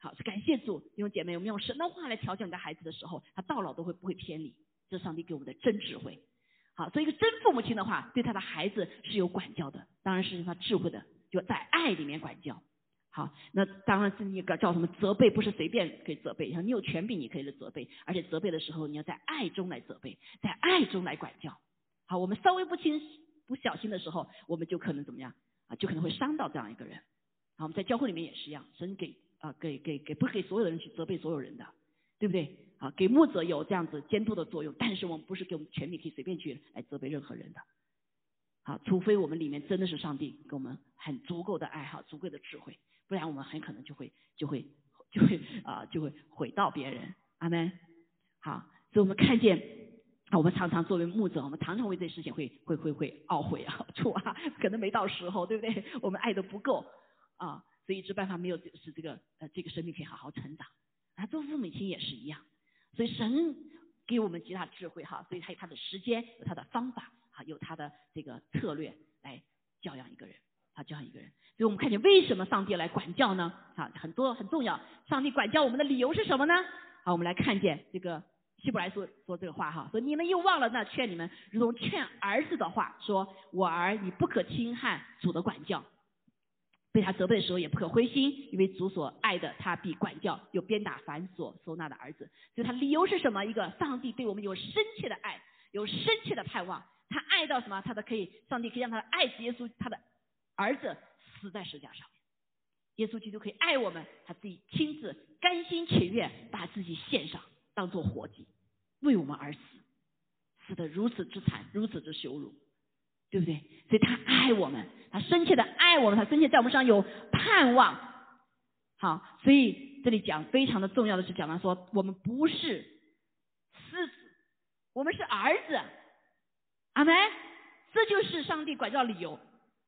好，感谢主，弟兄姐妹，我们用神的话来调教你的孩子的时候，他到老都会不会偏离。这是上帝给我们的真智慧。好，做一个真父母亲的话，对他的孩子是有管教的，当然是用他智慧的，就在爱里面管教。好。那当然是你个叫什么责备，不是随便可以责备，像你有权柄，你可以来责备，而且责备的时候你要在爱中来责备，在爱中来管教。好，我们稍微不轻不小心的时候，我们就可能怎么样啊？就可能会伤到这样一个人。好，我们在教会里面也是一样，神给啊给给给不给所有的人去责备所有人的，对不对？啊，给牧者有这样子监督的作用，但是我们不是给我们权柄可以随便去来责备任何人的。好，除非我们里面真的是上帝给我们很足够的爱好，足够的智慧。不然我们很可能就会就会就会啊就会毁到别人，阿门。好，所以我们看见，我们常常作为牧者，我们常常为这事情会会会会懊悔啊，[laughs] 错啊，可能没到时候，对不对？我们爱的不够啊，所以一直办法没有使这个呃这个生命可以好好成长。啊，做父母亲也是一样，所以神给我们极大的智慧哈，所以他有他的时间，有他的方法，啊，有他的这个策略来教养一个人。啊，教养一个人，所以我们看见为什么上帝来管教呢？啊，很多很重要。上帝管教我们的理由是什么呢？好，我们来看见这个希伯来说说这个话哈，说你们又忘了那劝你们如同劝儿子的话，说我儿你不可轻汉主的管教，被他责备的时候也不可灰心，因为主所爱的他必管教，又鞭打繁所收纳的儿子。所以他理由是什么？一个上帝对我们有深切的爱，有深切的盼望，他爱到什么？他的可以，上帝可以让他的爱耶稣，他的。儿子死在石架上，耶稣基督可以爱我们，他自己亲自甘心情愿把自己献上，当做活祭，为我们而死，死的如此之惨，如此之羞辱，对不对？所以他爱我们，他深切的爱我们，他深切在我们身上有盼望。好，所以这里讲非常的重要的是讲到说，我们不是狮子，我们是儿子，阿门。这就是上帝管教理由。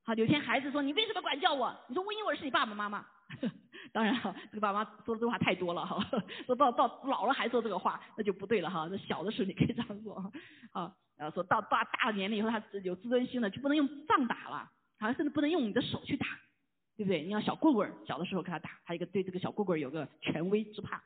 好，有天孩子说：“你为什么管教我？”你说：“我因为我是你爸爸妈妈。[laughs] ”当然哈，这个爸妈说的这话太多了哈，说到到老了还说这个话，那就不对了哈。那小的时候你可以这样说啊，然后说到大大年龄以后，他有自尊心了，就不能用杖打了，好像甚至不能用你的手去打，对不对？你要小棍棍，小的时候给他打，他一个对这个小棍棍有个权威之怕。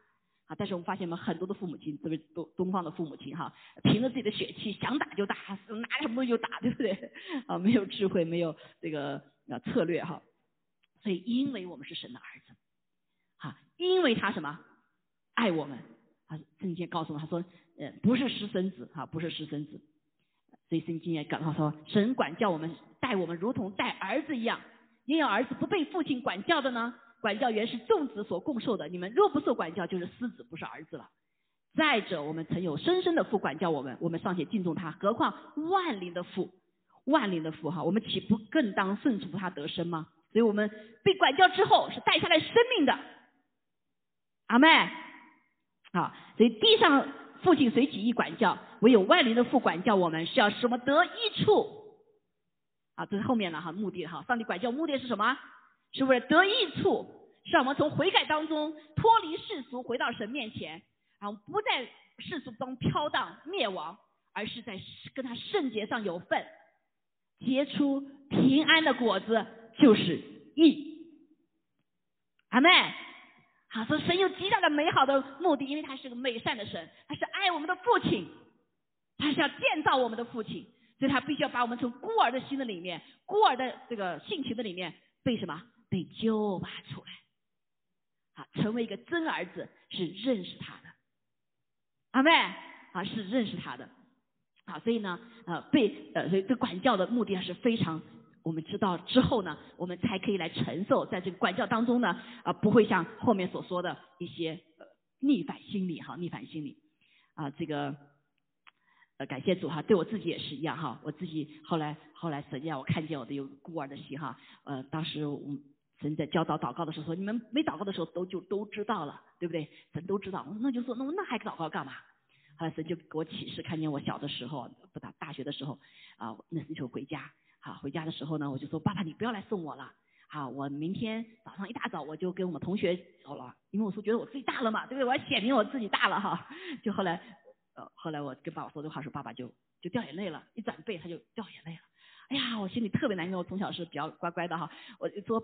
啊！但是我们发现，我们很多的父母亲，特别东东方的父母亲哈，凭着自己的血气，想打就打，[laughs] 拿什么东西就打，对不对？啊，没有智慧，没有这个呃策略哈。所以，因为我们是神的儿子，啊，因为他什么爱我们，啊，圣经告诉我们，他说，呃，不是私生子，哈，不是私生子。所以圣经也讲到说，神管教我们，待我们如同待儿子一样。也有儿子不被父亲管教的呢？管教原是众子所共受的，你们若不受管教，就是私子，不是儿子了。再者，我们曾有深深的父管教我们，我们尚且敬重他，何况万灵的父，万灵的父哈，我们岂不更当顺服他得生吗？所以我们被管教之后是带下来生命的，阿妹，好，所以地上父亲随己意管教，唯有万灵的父管教我们是要使我们得益处？啊，这是后面了哈，目的哈，上帝管教目的是什么？是为了得益处，是让我们从悔改当中脱离世俗，回到神面前，然后不在世俗中飘荡灭亡，而是在跟他圣洁上有份，结出平安的果子，就是义。阿妹，啊，所以神有极大的美好的目的，因为他是个美善的神，他是爱我们的父亲，他是要建造我们的父亲，所以他必须要把我们从孤儿的心的里面，孤儿的这个性情的里面被什么？被救拔出来，啊，成为一个真儿子是认识他的，阿妹啊是认识他的，啊，所以呢，呃，被呃，所以这管教的目的是非常，我们知道之后呢，我们才可以来承受在这个管教当中呢，啊，不会像后面所说的一些呃逆反心理哈，逆反心理，啊，这个。呃，感谢主哈，对我自己也是一样哈。我自己后来后来实际上我看见我的有孤儿的心哈。呃，当时我神在教导祷告的时候说，你们没祷告的时候都就都知道了，对不对？神都知道。那就说那那还祷告干嘛？后来神就给我启示，看见我小的时候，不大大学的时候啊，那时候回家，好回家的时候呢，我就说爸爸你不要来送我了，好我明天早上一大早我就跟我们同学走了，因为我说觉得我自己大了嘛，对不对？我要显明我自己大了哈。就后来。呃，后来我跟爸爸说这话时候，爸爸就就掉眼泪了，一转背他就掉眼泪了。哎呀，我心里特别难受。我从小是比较乖乖的哈，我就说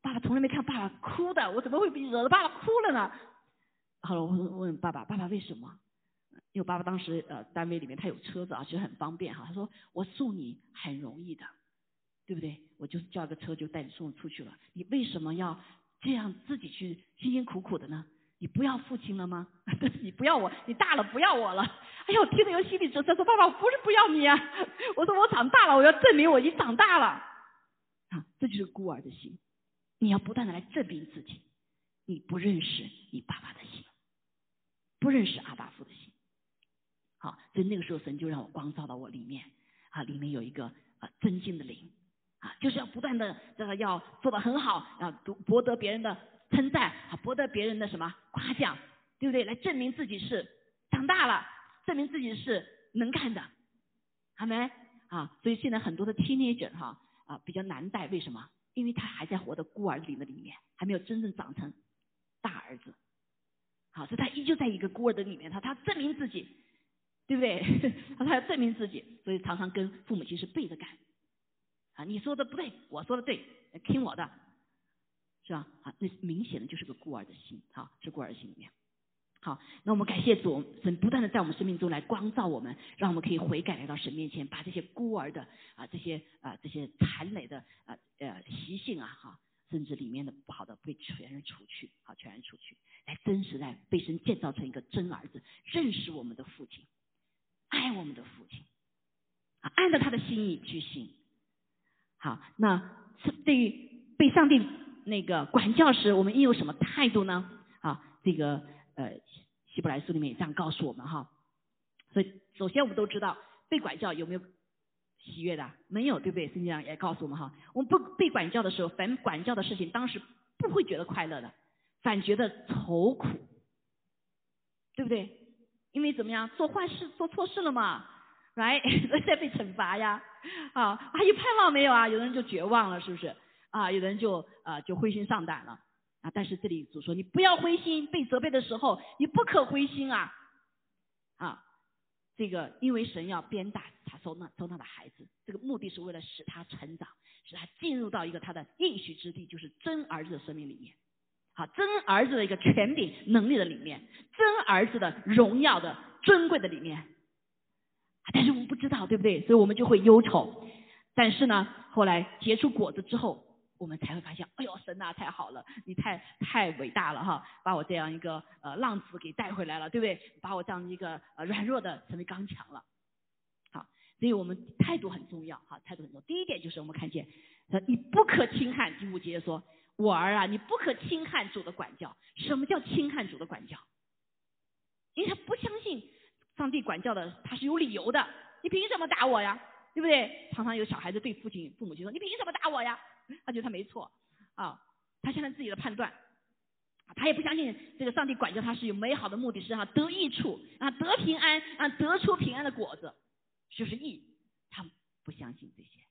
爸爸从来没看爸爸哭的，我怎么会惹得爸爸哭了呢？后来我问爸爸，爸爸为什么？因为我爸爸当时呃单位里面他有车子啊，其实很方便哈。他说我送你很容易的，对不对？我就是叫个车就带你送出去了。你为什么要这样自己去辛辛苦苦的呢？你不要父亲了吗？[laughs] 你不要我，你大了不要我了。哎呦，听得有心里直酸，说爸爸，我不是不要你啊，[laughs] 我说我长大了，我要证明我已经长大了。啊，这就是孤儿的心。你要不断的来证明自己，你不认识你爸爸的心，不认识阿爸父的心。好，所以那个时候神就让我光照到我里面，啊，里面有一个啊尊敬的灵，啊，就是要不断的这个要做的很好，要博博得别人的。称赞啊，博得别人的什么夸奖，对不对？来证明自己是长大了，证明自己是能干的，好没？啊，所以现在很多的 teenager 哈啊比较难带，为什么？因为他还在活的孤儿灵的里面，还没有真正长成大儿子。好，所以他依旧在一个孤儿的里面，他他证明自己，对不对？[laughs] 他要证明自己，所以常常跟父母亲是背着干。啊，你说的不对，我说的对，听我的。是吧？啊，那明显的就是个孤儿的心，好，是孤儿心里面。好，那我们感谢主，神不断的在我们生命中来光照我们，让我们可以悔改来到神面前，把这些孤儿的啊这些啊这些残累的啊呃习性啊哈，甚至里面的不好的被全然除去，好全然除去，来真实来被神建造成一个真儿子，认识我们的父亲，爱我们的父亲，啊按照他的心意去行。好，那是对于被上帝。那个管教时，我们应有什么态度呢？啊，这个呃，希伯来书里面也这样告诉我们哈。所以，首先我们都知道，被管教有没有喜悦的？没有，对不对？圣经上也告诉我们哈，我们不被管教的时候，凡管教的事情，当时不会觉得快乐的，反觉得愁苦，对不对？因为怎么样，做坏事、做错事了嘛，right？[laughs] 在被惩罚呀，啊，还有盼望没有啊？有的人就绝望了，是不是？啊，有的人就啊就灰心丧胆了啊，但是这里主说你不要灰心，被责备的时候你不可灰心啊啊，这个因为神要鞭打他收纳收纳的孩子，这个目的是为了使他成长，使他进入到一个他的应许之地，就是真儿子的生命里面，好，真儿子的一个权柄能力的里面，真儿子的荣耀的尊贵的里面，但是我们不知道对不对？所以我们就会忧愁，但是呢，后来结出果子之后。我们才会发现，哎呦，神呐，太好了，你太太伟大了哈，把我这样一个呃浪子给带回来了，对不对？把我这样一个呃软弱的成为刚强了，好，所以我们态度很重要哈，态度很重要。第一点就是我们看见，你不可轻看第五节说，我儿啊，你不可轻看主的管教。什么叫轻看主的管教？因为他不相信上帝管教的他是有理由的，你凭什么打我呀？对不对？常常有小孩子对父亲父母亲说，你凭什么打我呀？他觉得他没错，啊，他现在自己的判断，他也不相信这个上帝管教他是有美好的目的，是哈得益处啊得平安啊得出平安的果子，就是义，他不相信这些，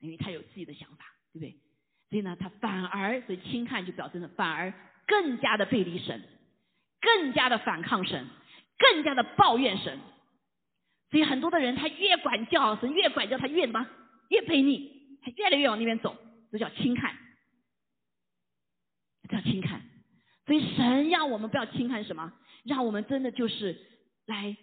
因为他有自己的想法，对不对？所以呢，他反而所以轻看就表示呢，反而更加的背离神，更加的反抗神，更加的抱怨神，所以很多的人他越管教神越管教他越什么越悖逆，他越来越往那边走。这叫轻看，这叫轻看，所以神让我们不要轻看什么，让我们真的就是来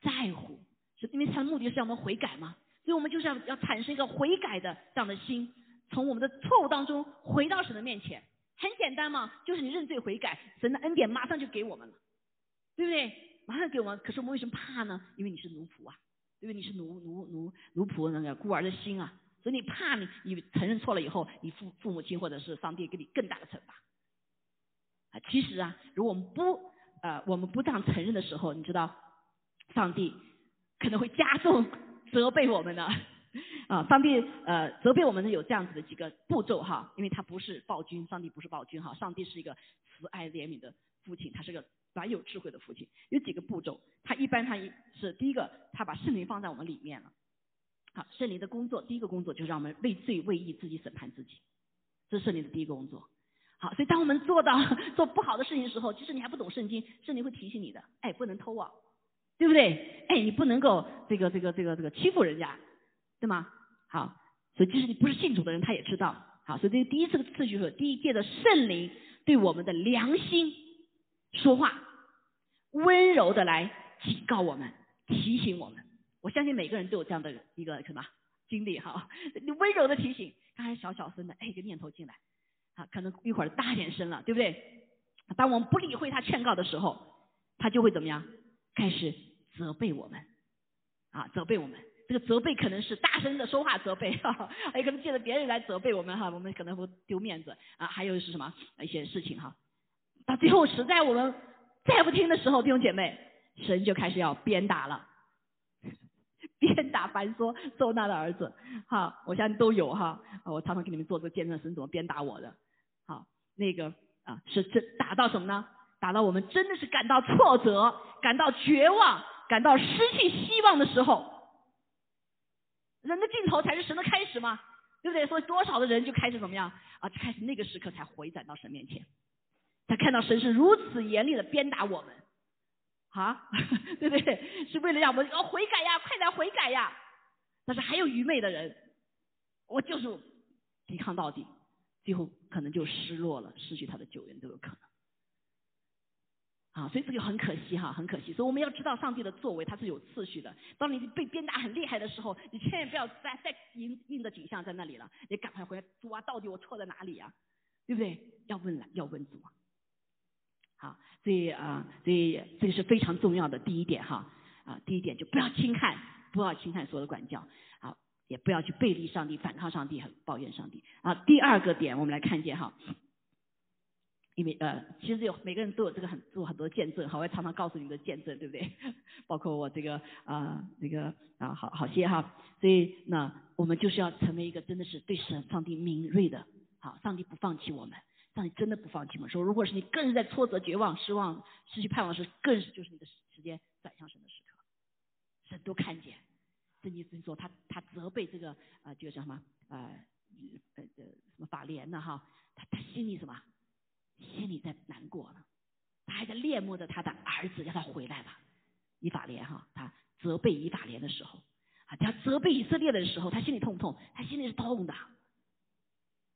在乎，是因为他的目的是让我们悔改嘛，所以我们就是要要产生一个悔改的这样的心，从我们的错误当中回到神的面前，很简单嘛，就是你认罪悔改，神的恩典马上就给我们了，对不对？马上给我们，可是我们为什么怕呢？因为你是奴仆啊，因为你是奴奴奴奴仆那个孤儿的心啊。所以你怕你你承认错了以后，你父父母亲或者是上帝给你更大的惩罚啊！其实啊，如果我们不呃我们不这样承认的时候，你知道，上帝可能会加重 [laughs] 责备我们的 [laughs] 啊！上帝呃责备我们的有这样子的几个步骤哈，因为他不是暴君，上帝不是暴君哈，上帝是一个慈爱怜悯的父亲，他是个蛮有智慧的父亲。有几个步骤，他一般他是第一个，他把圣灵放在我们里面了。好，圣灵的工作，第一个工作就是让我们为罪为义自己审判自己，这是圣灵的第一个工作。好，所以当我们做到 [laughs] 做不好的事情的时候，即使你还不懂圣经，圣灵会提醒你的，哎，不能偷啊，对不对？哎，你不能够这个这个这个这个欺负人家，对吗？好，所以即使你不是信主的人，他也知道。好，所以这第一次的次序是第一届的圣灵对我们的良心说话，温柔的来警告我们，提醒我们。我相信每个人都有这样的一个什么经历哈，你温柔的提醒，刚才小小声的，哎，一个念头进来，啊，可能一会儿大点声了，对不对？当我们不理会他劝告的时候，他就会怎么样？开始责备我们，啊，责备我们。这个责备可能是大声的说话责备，哈，也可能借着别人来责备我们哈，我们可能会丢面子啊。还有是什么一些事情哈？到最后实在我们再不听的时候，弟兄姐妹，神就开始要鞭打了，[laughs] 鞭打凡说周娜的儿子。好，我相信都有哈。我常常给你们做这个见证，神怎么鞭打我的。好，那个啊，是这打到什么呢？打到我们真的是感到挫折、感到绝望、感到失去希望的时候。人的尽头才是神的开始嘛，对不对？所以多少的人就开始怎么样啊？开始那个时刻才回转到神面前，才看到神是如此严厉的鞭打我们，啊，[laughs] 对不对？是为了让我们要悔改呀，快点悔改呀！但是还有愚昧的人，我就是抵抗到底，最后可能就失落了，失去他的救援都有可能。啊，所以这个很可惜哈，很可惜。所以我们要知道上帝的作为，它是有次序的。当你被鞭打很厉害的时候，你千万不要再再印印的景象在那里了，你赶快回来，主啊，到底我错在哪里呀？对不对？要问了，要问主啊。好，所以啊，所以这个是非常重要的第一点哈。啊，第一点就不要轻看，不要轻看所有的管教，好，也不要去背离上帝、反抗上帝和抱怨上帝。啊，第二个点我们来看见哈。因为呃，其实有每个人都有这个很做很多见证，好，我也常常告诉你们的见证，对不对？[laughs] 包括我这个啊，这个啊，好好些哈。所以那我们就是要成为一个真的是对神、上帝敏锐的，好，上帝不放弃我们，上帝真的不放弃我们。说如果是你更是在挫折、绝望、失望、失去盼望时，更是就是你的时间转向神的时刻，神都看见。圣经是说他他责备这个啊，这个叫什么啊呃呃什么法莲呢哈，他他心里什么？心里在难过了，他还在恋慕着他的儿子，让他回来吧。以法莲哈，他责备以法莲的时候，啊，他责备以色列的时候，他心里痛不痛？他心里是痛的。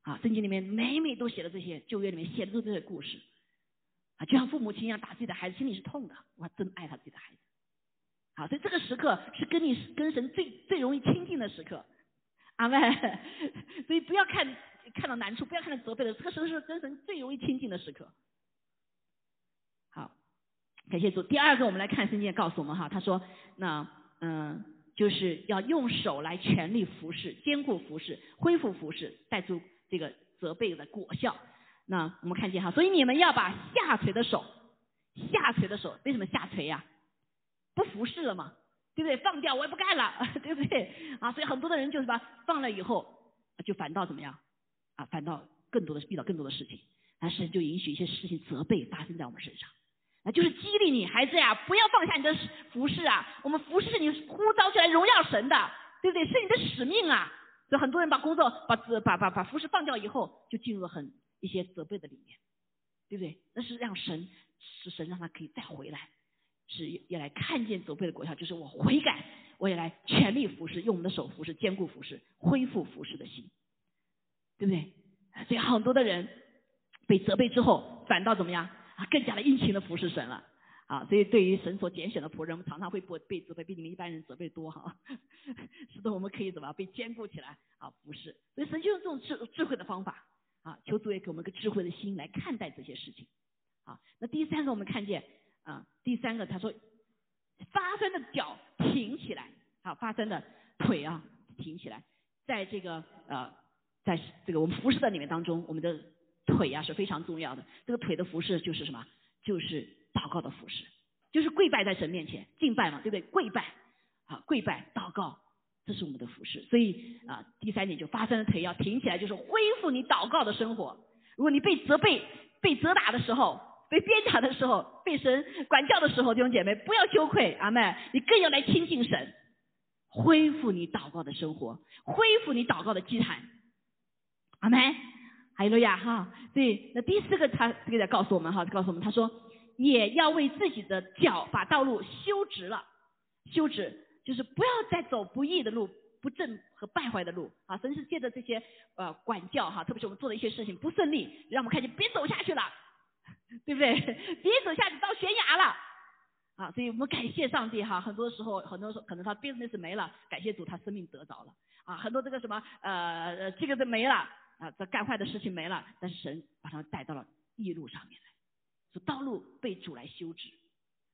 啊，圣经里面每每都写了这些，旧约里面写的都是这些故事。啊，就像父母亲一样打自己的孩子，心里是痛的。我真爱他自己的孩子。好，所以这个时刻是跟你跟神最最容易亲近的时刻。阿妹，[laughs] 所以不要看。看到难处，不要看到责备的，这个时候是跟神最容易亲近的时刻。好，感谢主。第二个，我们来看圣经告诉我们哈，他说，那嗯，就是要用手来全力服侍，兼顾服侍，恢复服侍，带出这个责备的果效。那我们看见哈，所以你们要把下垂的手，下垂的手，为什么下垂呀？不服侍了嘛，对不对？放掉，我也不干了，对不对？啊，所以很多的人就是把放了以后，就反倒怎么样？啊，反倒更多的遇到更多的事情，那神就允许一些事情责备发生在我们身上，那就是激励你孩子呀，不要放下你的服饰啊，我们服饰你呼召起来荣耀神的，对不对？是你的使命啊。所以很多人把工作把把把把服饰放掉以后，就进入了很一些责备的里面，对不对？那是让神是神让他可以再回来，是也来看见责备的果效，就是我悔改，我也来全力服侍，用我们的手服侍，兼顾服侍，恢复服侍的心。对不对？所以很多的人被责备之后，反倒怎么样啊？更加的殷勤的服侍神了啊！所以对于神所拣选的仆人，我们常常会被被责备，比你们一般人责备多哈。[laughs] 使得我们可以怎么被兼顾起来啊？服侍。所以神就用这种智智慧的方法啊，求主也给我们个智慧的心来看待这些事情啊。那第三个我们看见啊，第三个他说发生的脚挺起来啊，发生的腿啊挺起来，在这个呃。在这个我们服饰的里面当中，我们的腿呀是非常重要的。这个腿的服饰就是什么？就是祷告的服饰，就是跪拜在神面前敬拜嘛，对不对？跪拜，啊，跪拜祷告，这是我们的服饰。所以啊，第三点就发生了腿要挺起来，就是恢复你祷告的生活。如果你被责备、被责打的时候，被鞭打的时候，被神管教的时候，弟兄姐妹不要羞愧，阿妹，你更要来亲近神，恢复你祷告的生活，恢复你祷告的祭坛。阿门，哈利路亚哈。对，那第四个他这个在告诉我们哈，告诉我们他说也要为自己的脚把道路修直了，修直就是不要再走不义的路、不正和败坏的路啊。神是借着这些呃管教哈，特别是我们做的一些事情不顺利，让我们看见别走下去了，[laughs] 对不对？别走下去到悬崖了啊。所以我们感谢上帝哈，很多时候很多时候可能他 business 没了，感谢主他生命得着了啊。很多这个什么呃这个都没了。啊，这干坏的事情没了，但是神把他带到了义路上面来，说道路被主来修直。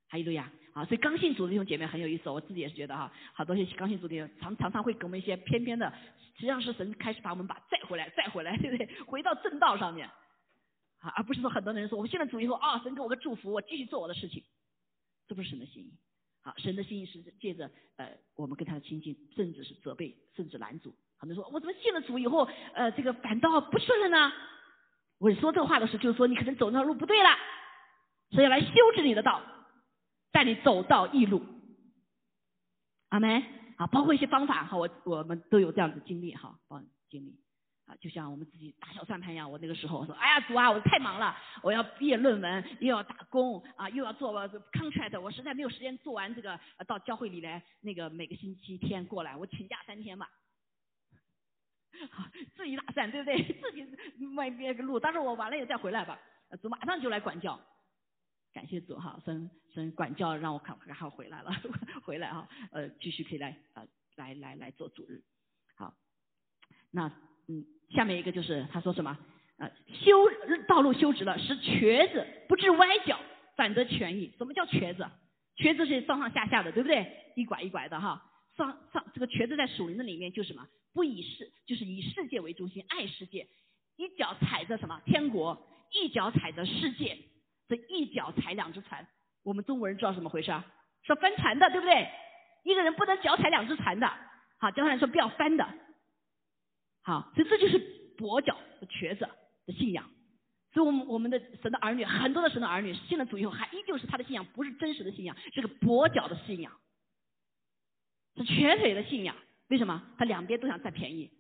还有路亚，啊，所以刚性主的弟兄姐妹很有意思，我自己也是觉得哈，好多些刚性主的常常常会给我们一些偏偏的，实际上是神开始把我们把再回来再回来，对不对？回到正道上面，啊，而不是说很多人说我现在主以后啊，神给我个祝福，我继续做我的事情，这不是神的心意。好，神的心意是借着呃我们跟他的亲近，甚至是责备，甚至拦阻。很多人说我怎么信了主以后，呃，这个反倒不顺了呢？我说这话的时候，就是说你可能走那条路不对了，是要来修治你的道。带你走到异路，阿门啊！包括一些方法哈，我我们都有这样的经历哈，帮经历啊，就像我们自己打小算盘一样。我那个时候说，哎呀主啊，我太忙了，我要毕业论文，又要打工啊，又要做 contract，我实在没有时间做完这个，到教会里来那个每个星期天过来，我请假三天吧。好，[laughs] 自己打算对不对？[laughs] 自己迈那个路，但是我完了以后再回来吧，主马上就来管教。感谢主哈，神神管教让我看，然后回来了，[laughs] 回来哈，呃，继续可以来呃来来来做主日，好，那嗯，下面一个就是他说什么呃修道路修直了，使瘸子不致歪脚，反得痊愈。什么叫瘸子？瘸子是上上下下的，对不对？一拐一拐的哈，上上这个瘸子在属灵的里面就什么？不以世就是以世界为中心，爱世界，一脚踩着什么天国，一脚踩着世界。这一脚踩两只船，我们中国人知道怎么回事啊？说翻船的，对不对？一个人不能脚踩两只船的，好，教他来说不要翻的，好，所以这就是跛脚的瘸子的信仰。所以，我们我们的神的儿女，很多的神的儿女信了主以后，还依旧是他的信仰，不是真实的信仰，是个跛脚的信仰，是瘸腿的信仰。为什么？他两边都想占便宜，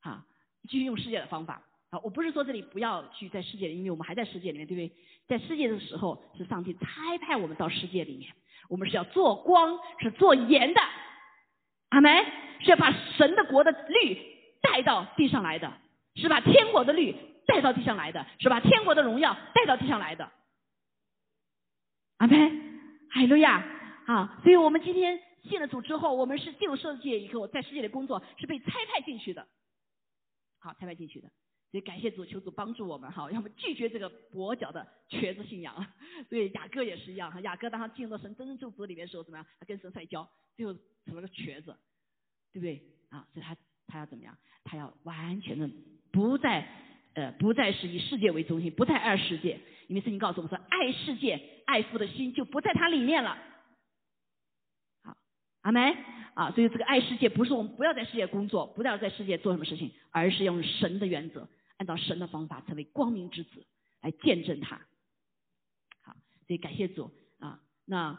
啊，继续用世界的方法。啊，我不是说这里不要去在世界里，因为我们还在世界里面，对不对？在世界的时候，是上帝差派我们到世界里面，我们是要做光，是做盐的，阿门，是要把神的国的律带到地上来的，是把天国的律带到地上来的，是把天国的荣耀带到地上来的，阿门，海路亚，啊，所以我们今天信了主之后，我们是进入世界以后，在世界里工作，是被差派进去的，好，差派进去的。所以感谢主，求主帮助我们哈，要么拒绝这个跛脚的瘸子信仰。对雅各也是一样哈，雅各当他进入神真正祝福里面的时候，怎么样？他跟神摔跤，最后成了个瘸子，对不对？啊，所以他他要怎么样？他要完全的不再呃不再是以世界为中心，不再爱世界，因为圣经告诉我们说，爱世界爱父的心就不在他里面了。好，阿门啊，所以这个爱世界不是我们不要在世界工作，不要在世界做什么事情，而是用神的原则。按照神的方法成为光明之子，来见证他。好，所以感谢主啊。那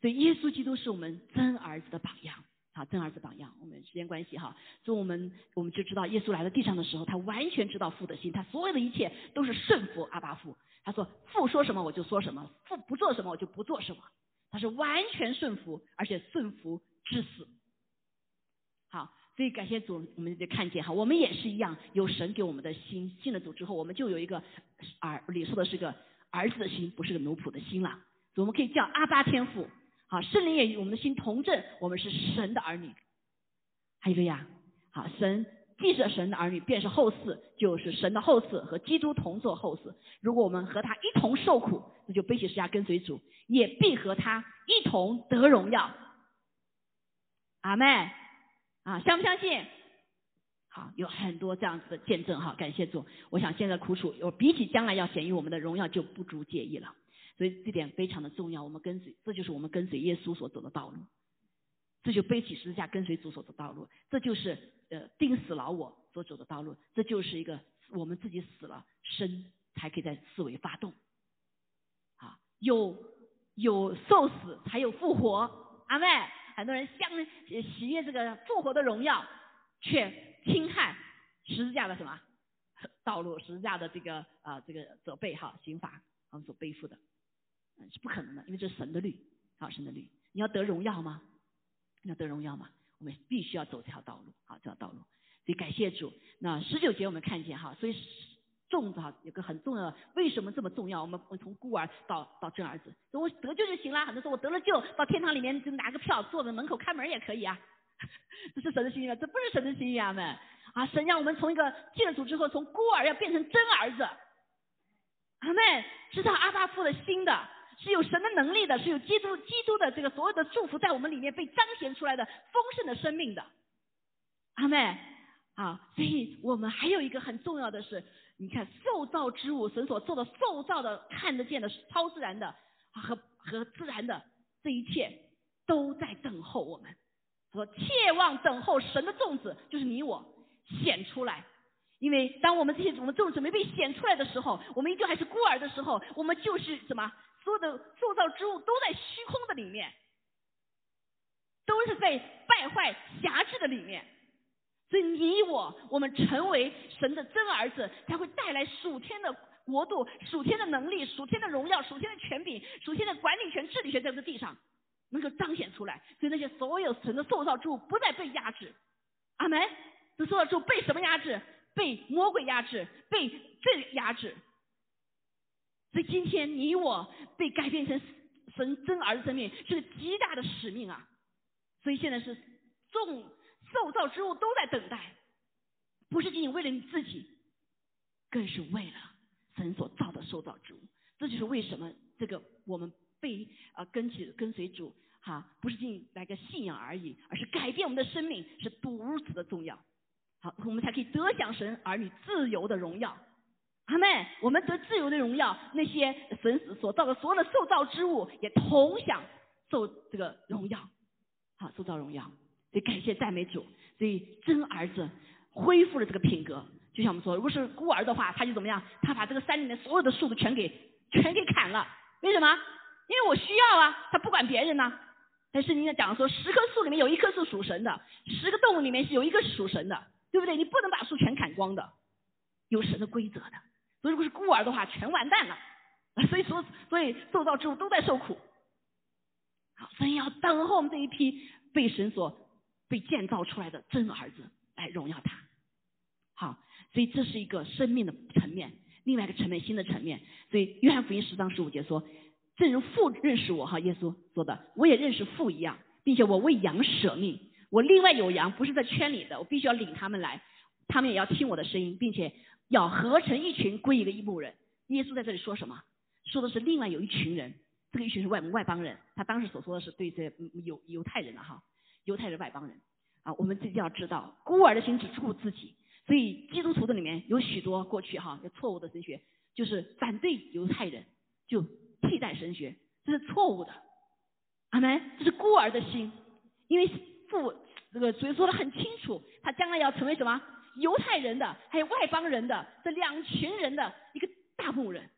所以耶稣基督是我们真儿子的榜样，好，真儿子榜样。我们时间关系哈，所以我们我们就知道耶稣来到地上的时候，他完全知道父的心，他所有的一切都是顺服阿巴父。他说父说什么我就说什么，父不做什么我就不做什么，他是完全顺服，而且顺服至死。好。所以感谢主，我们得看见哈，我们也是一样，有神给我们的心，信了主之后，我们就有一个儿，你说的是个儿子的心，不是个奴仆的心了。我们可以叫阿巴天父，好，圣灵也与我们的心同证，我们是神的儿女。还有个呀，好，神既是神的儿女，便是后嗣，就是神的后嗣，和基督同作后嗣。如果我们和他一同受苦，那就背起十架跟随主，也必和他一同得荣耀。阿妹。啊，相不相信？好，有很多这样子的见证哈，感谢主。我想现在苦楚，有比起将来要显于我们的荣耀就不足介意了。所以这点非常的重要，我们跟随，这就是我们跟随耶稣所走的道路，这就背起十字架跟随主走的道路，这就是呃钉死老我所走的道路，这就是一个我们自己死了生才可以在思维发动。啊，有有受死才有复活，阿妹。很多人相喜悦这个复活的荣耀，却轻看十字架的什么道路？十字架的这个啊这个责备哈刑罚，我们所背负的，是不可能的，因为这是神的律，好神的律。你要得荣耀吗？要得荣耀吗？我们必须要走这条道路，好这条道路。所以感谢主。那十九节我们看见哈，所以。粽子哈，有个很重要的，为什么这么重要？我们我从孤儿到到真儿子，我得救就行了。很多说我得了救，到天堂里面就拿个票，坐在门口开门也可以啊。[laughs] 这是神的心意吗？这不是神的心意啊们。啊，神让我们从一个进了主之后，从孤儿要变成真儿子。阿妹知道阿爸父的心的，是有神的能力的，是有基督基督的这个所有的祝福在我们里面被彰显出来的丰盛的生命的。阿妹啊，所以我们还有一个很重要的是，你看受造之物，神所做的受造的看得见的超自然的和和自然的这一切都在等候我们。说切望等候神的种子，就是你我显出来。因为当我们这些我们种子没被显出来的时候，我们依旧还是孤儿的时候，我们就是什么？所有的塑造之物都在虚空的里面，都是在败坏辖制的里面。所以你我，我们成为神的真儿子，才会带来属天的国度、属天的能力、属天的荣耀、属天的权柄、属天的管理权、治理权，在这个地上能够彰显出来。所以那些所有神的塑造之物不再被压制。阿门。这塑造之物被什么压制？被魔鬼压制，被罪压制。所以今天你我被改变成神真儿子生命，是个极大的使命啊！所以现在是众受造之物都在等待，不是仅仅为了你自己，更是为了神所造的受造之物。这就是为什么这个我们被啊跟起跟随主哈，不是仅仅来个信仰而已，而是改变我们的生命，是如此的重要。好，我们才可以得享神儿女自由的荣耀。阿妹，我们得自由的荣耀，那些神所造的所有的受造之物也同享受这个荣耀。好，受造荣耀，所以感谢赞美主。所以真儿子恢复了这个品格，就像我们说，如果是孤儿的话，他就怎么样？他把这个山里面所有的树都全给全给砍了。为什么？因为我需要啊，他不管别人呢。但是人家讲说，十棵树里面有一棵是属神的，十个动物里面是有一个是属神的。对不对？你不能把树全砍光的，有神的规则的。所以如果是孤儿的话，全完蛋了。[laughs] 所以说，所以受造之物都在受苦。好，所以要等候我们这一批被神所被建造出来的真儿子来荣耀他。好，所以这是一个生命的层面，另外一个层面，新的层面。所以约翰福音十章十五节说：“正如父认识我，哈，耶稣说的，我也认识父一样，并且我为羊舍命。”我另外有羊，不是在圈里的，我必须要领他们来，他们也要听我的声音，并且要合成一群归一个一牧人。耶稣在这里说什么？说的是另外有一群人，这个一群是外外邦人。他当时所说的是对这犹犹太人了哈，犹太人外邦人啊。我们自己要知道，孤儿的心只顾自己，所以基督徒的里面有许多过去哈有错误的神学，就是反对犹太人，就替代神学，这是错误的。阿门，这是孤儿的心，因为。父这个所以说的很清楚，他将来要成为什么？犹太人的，还有外邦人的这两群人的一个大牧人。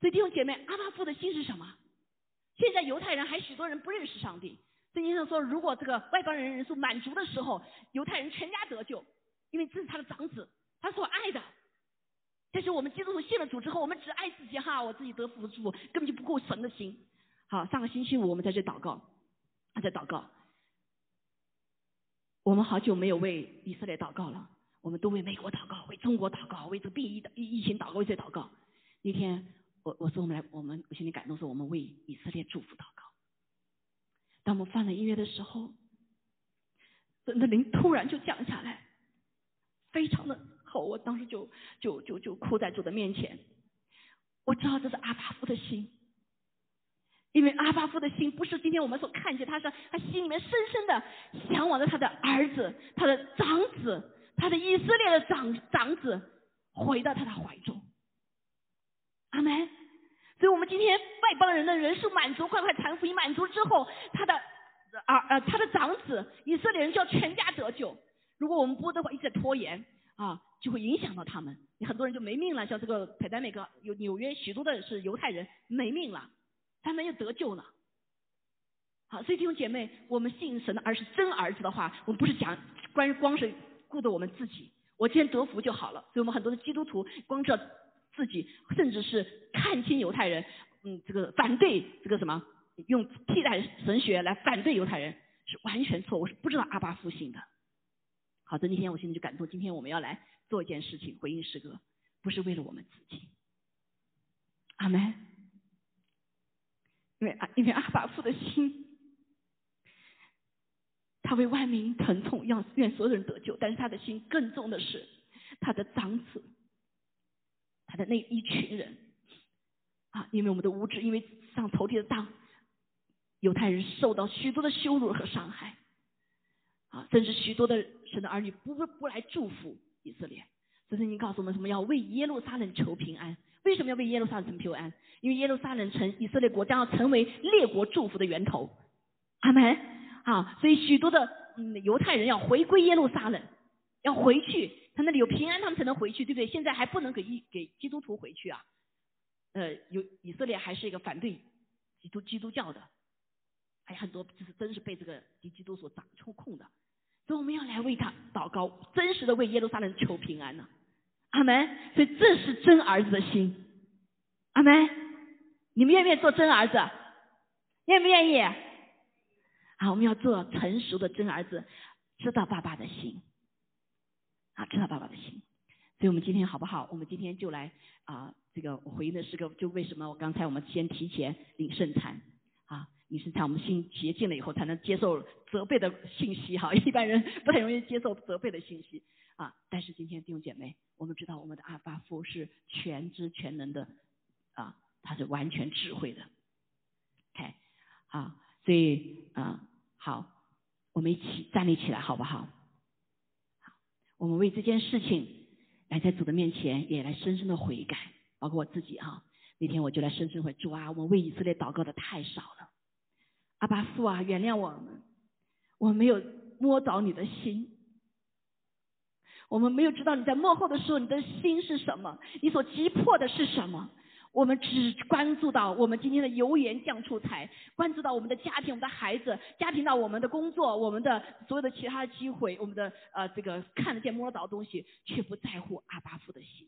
所以弟兄姐妹，阿巴父的心是什么？现在犹太人还许多人不认识上帝。圣经上说，如果这个外邦人人数满足的时候，犹太人全家得救，因为这是他的长子，他所爱的。但是我们基督徒信了主之后，我们只爱自己哈，我自己得福主，根本就不够神的心。好，上个星期五我们在这祷告，他在祷告。我们好久没有为以色列祷告了，我们都为美国祷告，为中国祷告，为这个病疫的疫疫情祷告，为这祷告。那天我我说我们来，我们我心里感动说我们为以色列祝福祷告。当我们放了音乐的时候，真的灵突然就降下来，非常的好，我当时就就就就哭在主的面前。我知道这是阿巴夫的心。因为阿巴夫的心不是今天我们所看见，他是他心里面深深的向往着他的儿子、他的长子、他的以色列的长长子回到他的怀中。阿门。所以我们今天外邦人的人数满足，快快传福音满足之后，他的儿呃他的长子以色列人就要全家得救。如果我们不的话，一直在拖延啊，就会影响到他们，很多人就没命了。像这个台丹那个有纽约许多的是犹太人没命了。他们又得救了，好，所以弟兄姐妹，我们信神的儿是真儿子的话，我们不是讲关于光是顾着我们自己，我今天得福就好了。所以我们很多的基督徒光知道自己，甚至是看清犹太人，嗯，这个反对这个什么，用替代神学来反对犹太人，是完全错误，是不知道阿巴父信的。好的，那天我心里就感动，今天我们要来做一件事情，回应诗歌，不是为了我们自己。阿门。因为啊，因为阿巴父的心，他为万民疼痛，让愿所有人得救。但是他的心更重的是他的长子，他的那一群人啊，因为我们的无知，因为上头地的当，犹太人受到许多的羞辱和伤害啊，甚至许多的神的儿女不不来祝福以色列。所以，你告诉我们什么？要为耶路撒冷求平安。为什么要为耶路撒冷求平安？因为耶路撒冷城以色列国将要成为列国祝福的源头。阿门。啊，所以许多的嗯犹太人要回归耶路撒冷，要回去，他那里有平安，他们才能回去，对不对？现在还不能给一给基督徒回去啊。呃，有以色列还是一个反对基督基督教的，还有很多就是真是被这个敌基督所掌控的。所以我们要来为他祷告，真实的为耶路撒冷求平安呢。阿门。所以这是真儿子的心。阿门。你们愿不愿意做真儿子？愿不愿意？好，我们要做成熟的真儿子，知道爸爸的心。啊，知道爸爸的心。所以我们今天好不好？我们今天就来啊，这个我回应的是个，就为什么我刚才我们先提前领圣餐啊，领圣餐，我们心洁净了以后才能接受责备的信息哈。一般人不太容易接受责备的信息。啊！但是今天弟兄姐妹，我们知道我们的阿巴夫是全知全能的啊，他是完全智慧的。OK，啊，所以啊，好，我们一起站立起来，好不好？好，我们为这件事情来在主的面前，也来深深的悔改，包括我自己哈。那天我就来深深悔主啊，我们为以色列祷告的太少了。阿巴父啊，原谅我们，我没有摸着你的心。我们没有知道你在幕后的时候，你的心是什么？你所急迫的是什么？我们只关注到我们今天的油盐酱醋菜，关注到我们的家庭、我们的孩子，家庭到我们的工作、我们的所有的其他的机会，我们的呃这个看得见摸得着的东西，却不在乎阿巴夫的心。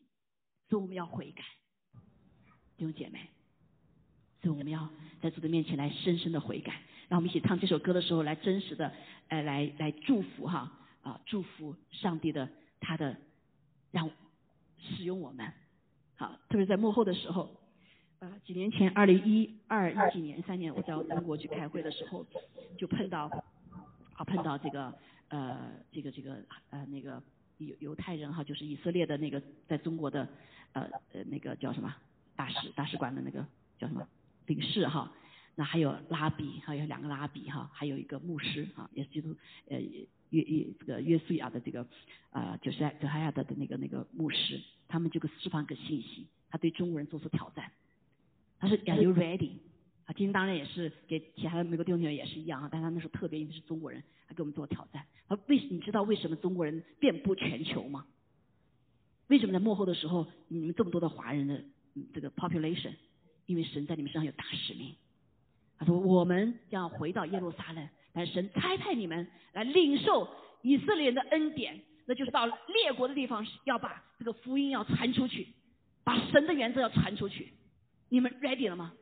所以我们要悔改，弟兄姐妹。所以我们要在主的面前来深深的悔改。让我们一起唱这首歌的时候，来真实的呃来来祝福哈啊祝福上帝的。他的让使用我们，好，特别在幕后的时候，呃，几年前，二零一二一几年三年，我到中国去开会的时候，就碰到，啊，碰到这个呃，这个这个呃那个犹犹太人哈，就是以色列的那个在中国的呃呃那个叫什么大使大使馆的那个叫什么领事哈，那还有拉比，还有两个拉比哈，还有一个牧师哈，也是基督呃。约约这个约书亚的这个啊，就是泽哈亚的的那个那个牧师，他们就给释放一个信息，他对中国人做出挑战。他说，Are you ready？啊，今天当然也是给其他的美国弟兄姐妹也是一样啊，但他那时候特别因为是中国人，他给我们做挑战。他为你知道为什么中国人遍布全球吗？为什么在幕后的时候你们这么多的华人的这个 population？因为神在你们身上有大使命。他说，我们要回到耶路撒冷。但神差派你们来领受以色列人的恩典，那就是到列国的地方，要把这个福音要传出去，把神的原则要传出去。你们 ready 了吗？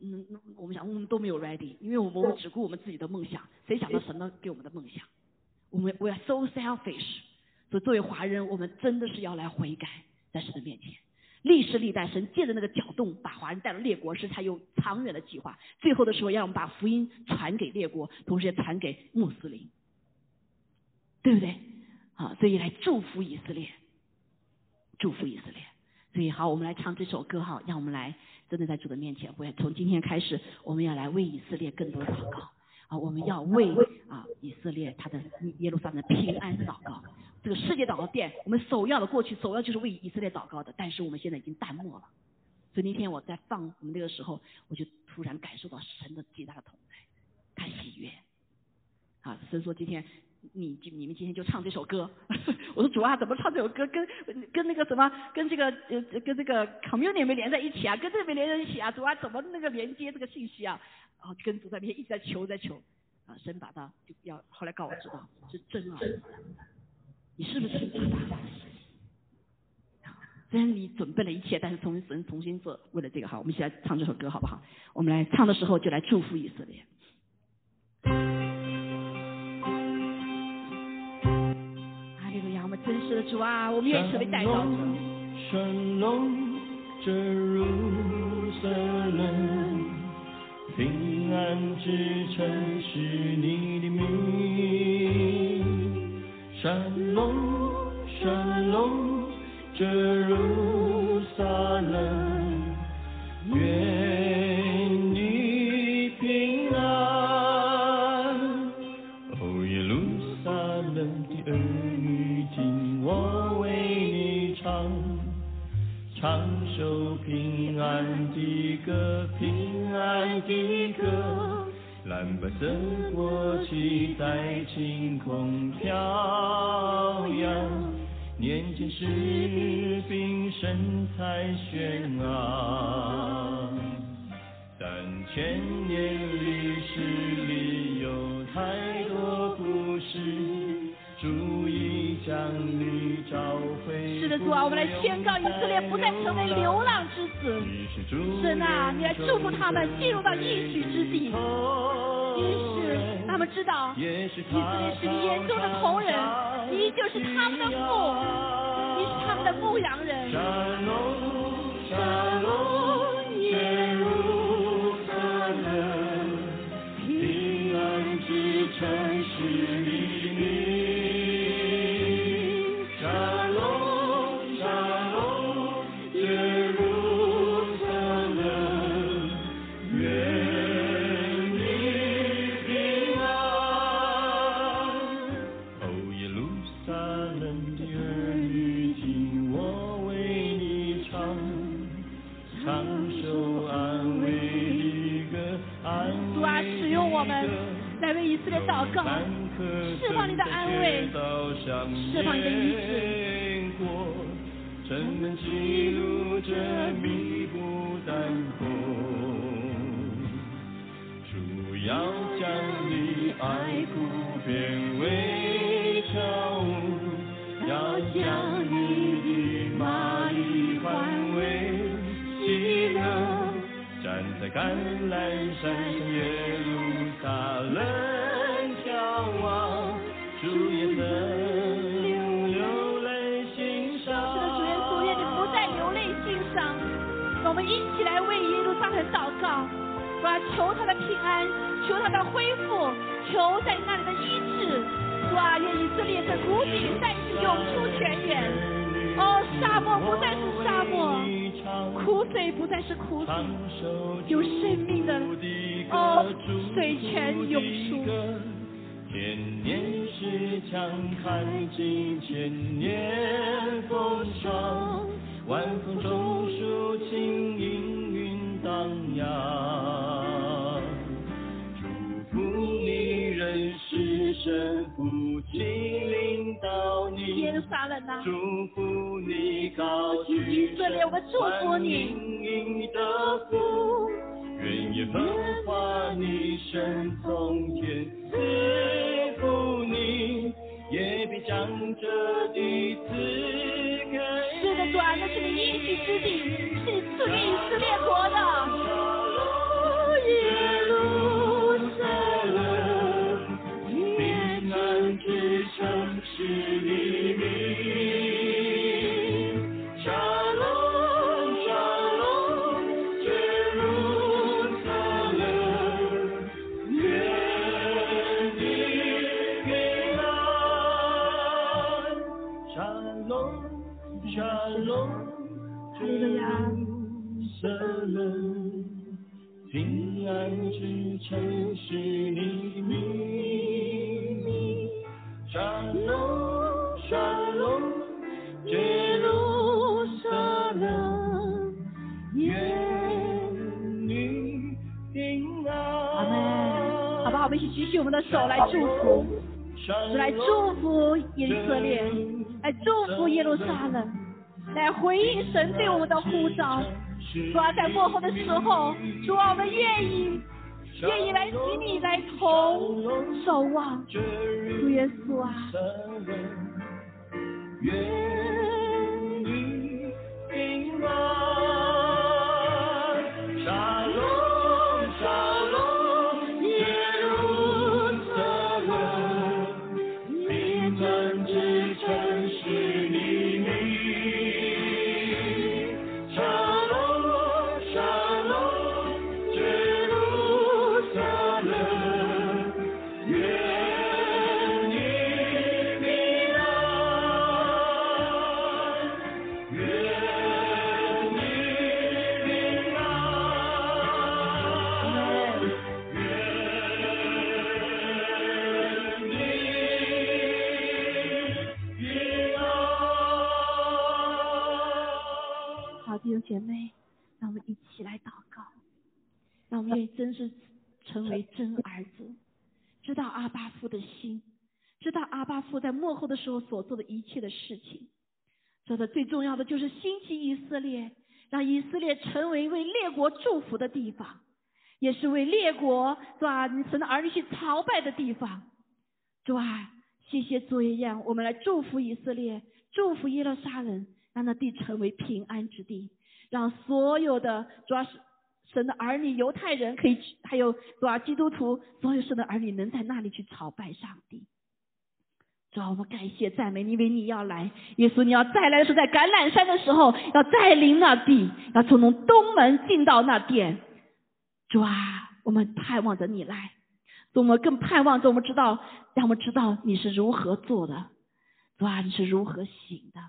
嗯，我们想，我们都没有 ready，因为我们只顾我们自己的梦想，谁想到神呢给我们的梦想？我们 we are so selfish。所以作为华人，我们真的是要来悔改，在神的面前。历史历代，神借着那个搅动，把华人带到列国，是他有长远的计划。最后的时候，要我们把福音传给列国，同时也传给穆斯林，对不对？好，所以来祝福以色列，祝福以色列。所以好，我们来唱这首歌哈，让我们来真的在主的面前，会从今天开始，我们要来为以色列更多祷告啊，我们要为啊以色列他的耶路撒冷的平安祷告。这个世界祷告殿，我们首要的过去首要就是为以色列祷告的，但是我们现在已经淡漠了。所以那天我在放我们那个时候，我就突然感受到神的极大的同在，太喜悦。啊，所以说今天你你们今天就唱这首歌。[laughs] 我说主啊，怎么唱这首歌？跟跟那个什么，跟这个呃跟这个 community 没连在一起啊？跟这边连在一起啊？主啊，怎么那个连接这个信息啊？啊，跟主在那边一直在求在求。啊，神把他就要后来告我知道是真啊。你是不是听爸爸？虽然你准备了一切，但是重新重新做，为了这个好，我们一起来唱这首歌好不好？我们来唱的时候就来祝福以色列。阿，利路亚，我们真实的主啊，我们愿意成为代表者。平安之城是你的名。山龙，山龙，这如萨冷，愿你平安。哦，耶路撒冷的儿女，听我为你唱，唱首平安的歌，平安的歌。蓝白色国旗在晴空飘扬，年轻士兵神采轩昂。三千年历史里有太多故事，足以将你找回。是的，主啊，我们来宣告以色列不再成为流浪之子。神啊，你要祝福他们进入到一隅之地。即使他们知道以色列是眼中的同人，你就是他们的父，你是他们的牧羊人。城市。神对我们的呼召。主啊，在过后的时候，主啊，我们愿意，愿意来与你来同守望。主耶稣啊，愿平安。让我们一起来祷告，让我们愿意真是成为真儿子，知道阿巴父的心，知道阿巴父在幕后的时候所做的一切的事情。做的最重要的就是兴起以色列，让以色列成为为列国祝福的地方，也是为列国是吧？神的儿女去朝拜的地方。主啊，谢谢主一样，我们来祝福以色列，祝福耶路撒冷，让那地成为平安之地，让所有的主要是神的儿女，犹太人可以去，还有主要基督徒，所有神的儿女能在那里去朝拜上帝。主啊，我们感谢赞美你，因为你要来，耶稣你要再来的时候，在橄榄山的时候要再临那地，要从东门进到那殿。主啊，我们盼望着你来，我们更盼望着我们知道，让我们知道你是如何做的，主啊，你是如何行的，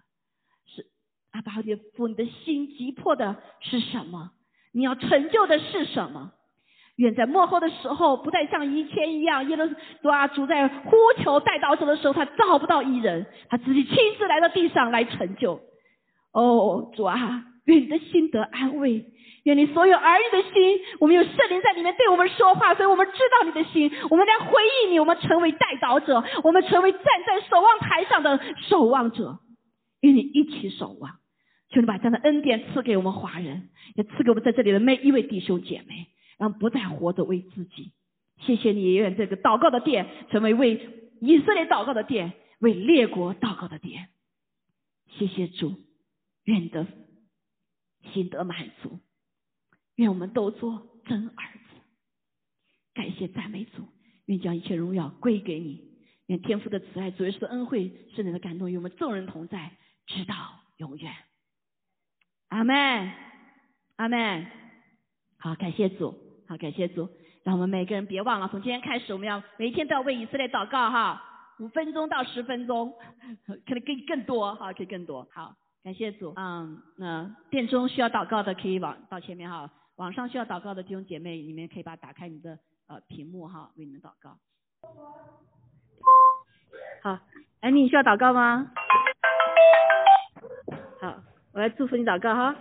阿爸父，你的心急迫的是什么？你要成就的是什么？愿在幕后的时候，不再像以前一样，耶路主啊，主在呼求带刀者的时候，他找不到一人，他自己亲自来到地上来成就。哦，主啊，愿你的心得安慰，愿你所有儿女的心，我们有圣灵在里面对我们说话，所以我们知道你的心，我们来回应你，我们成为带刀者，我们成为站在守望台上的守望者，与你一起守望。求你把这样的恩典赐给我们华人，也赐给我们在这里的每一位弟兄姐妹。让不再活着为自己，谢谢你，愿这个祷告的殿成为为以色列祷告的殿，为列国祷告的殿。谢谢主，愿的心得满足，愿我们都做真儿子。感谢赞美主，愿将一切荣耀归给你，愿天父的慈爱、主耶稣的恩惠、圣灵的感动与我们众人同在，直到永远。阿门，阿门。好，感谢主。好，感谢主，让我们每个人别忘了，从今天开始，我们要每一天都要为以色列祷告哈，五分钟到十分钟，可能更更多哈，可以更多。好，感谢主，嗯，那殿中需要祷告的可以往到前面哈，网上需要祷告的弟兄姐妹，你们可以把打开你的呃屏幕哈，为你们祷告。好，哎，你需要祷告吗？好，我来祝福你祷告哈。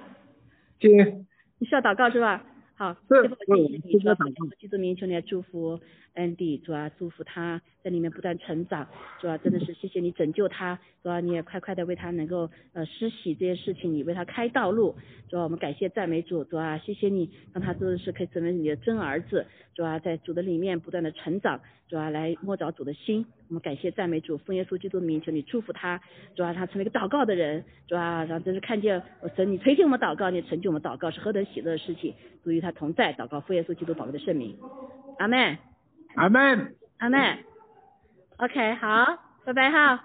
姐。你需要祷告是吧？好，是，谢谢你，主啊，基督名求你来祝福安迪，主啊，祝福他在里面不断成长，主啊，真的是谢谢你拯救他，主啊，你也快快的为他能够呃施洗这些事情，你为他开道路，主啊，我们感谢赞美主，主啊，谢谢你让他真的是可以成为你的真儿子，主啊，在主的里面不断的成长，主啊，来摸着主的心，我们感谢赞美主，奉耶稣基督的名求你祝福他，主啊，他成为一个祷告的人，主啊，让真是看见我神你垂听我们祷告，你成就我们祷告是何等喜乐的事情，主与他同在，祷告奉耶稣基督宝贵的圣名，阿门。阿门，阿门。OK，好，拜拜哈。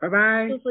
拜拜。祝福你。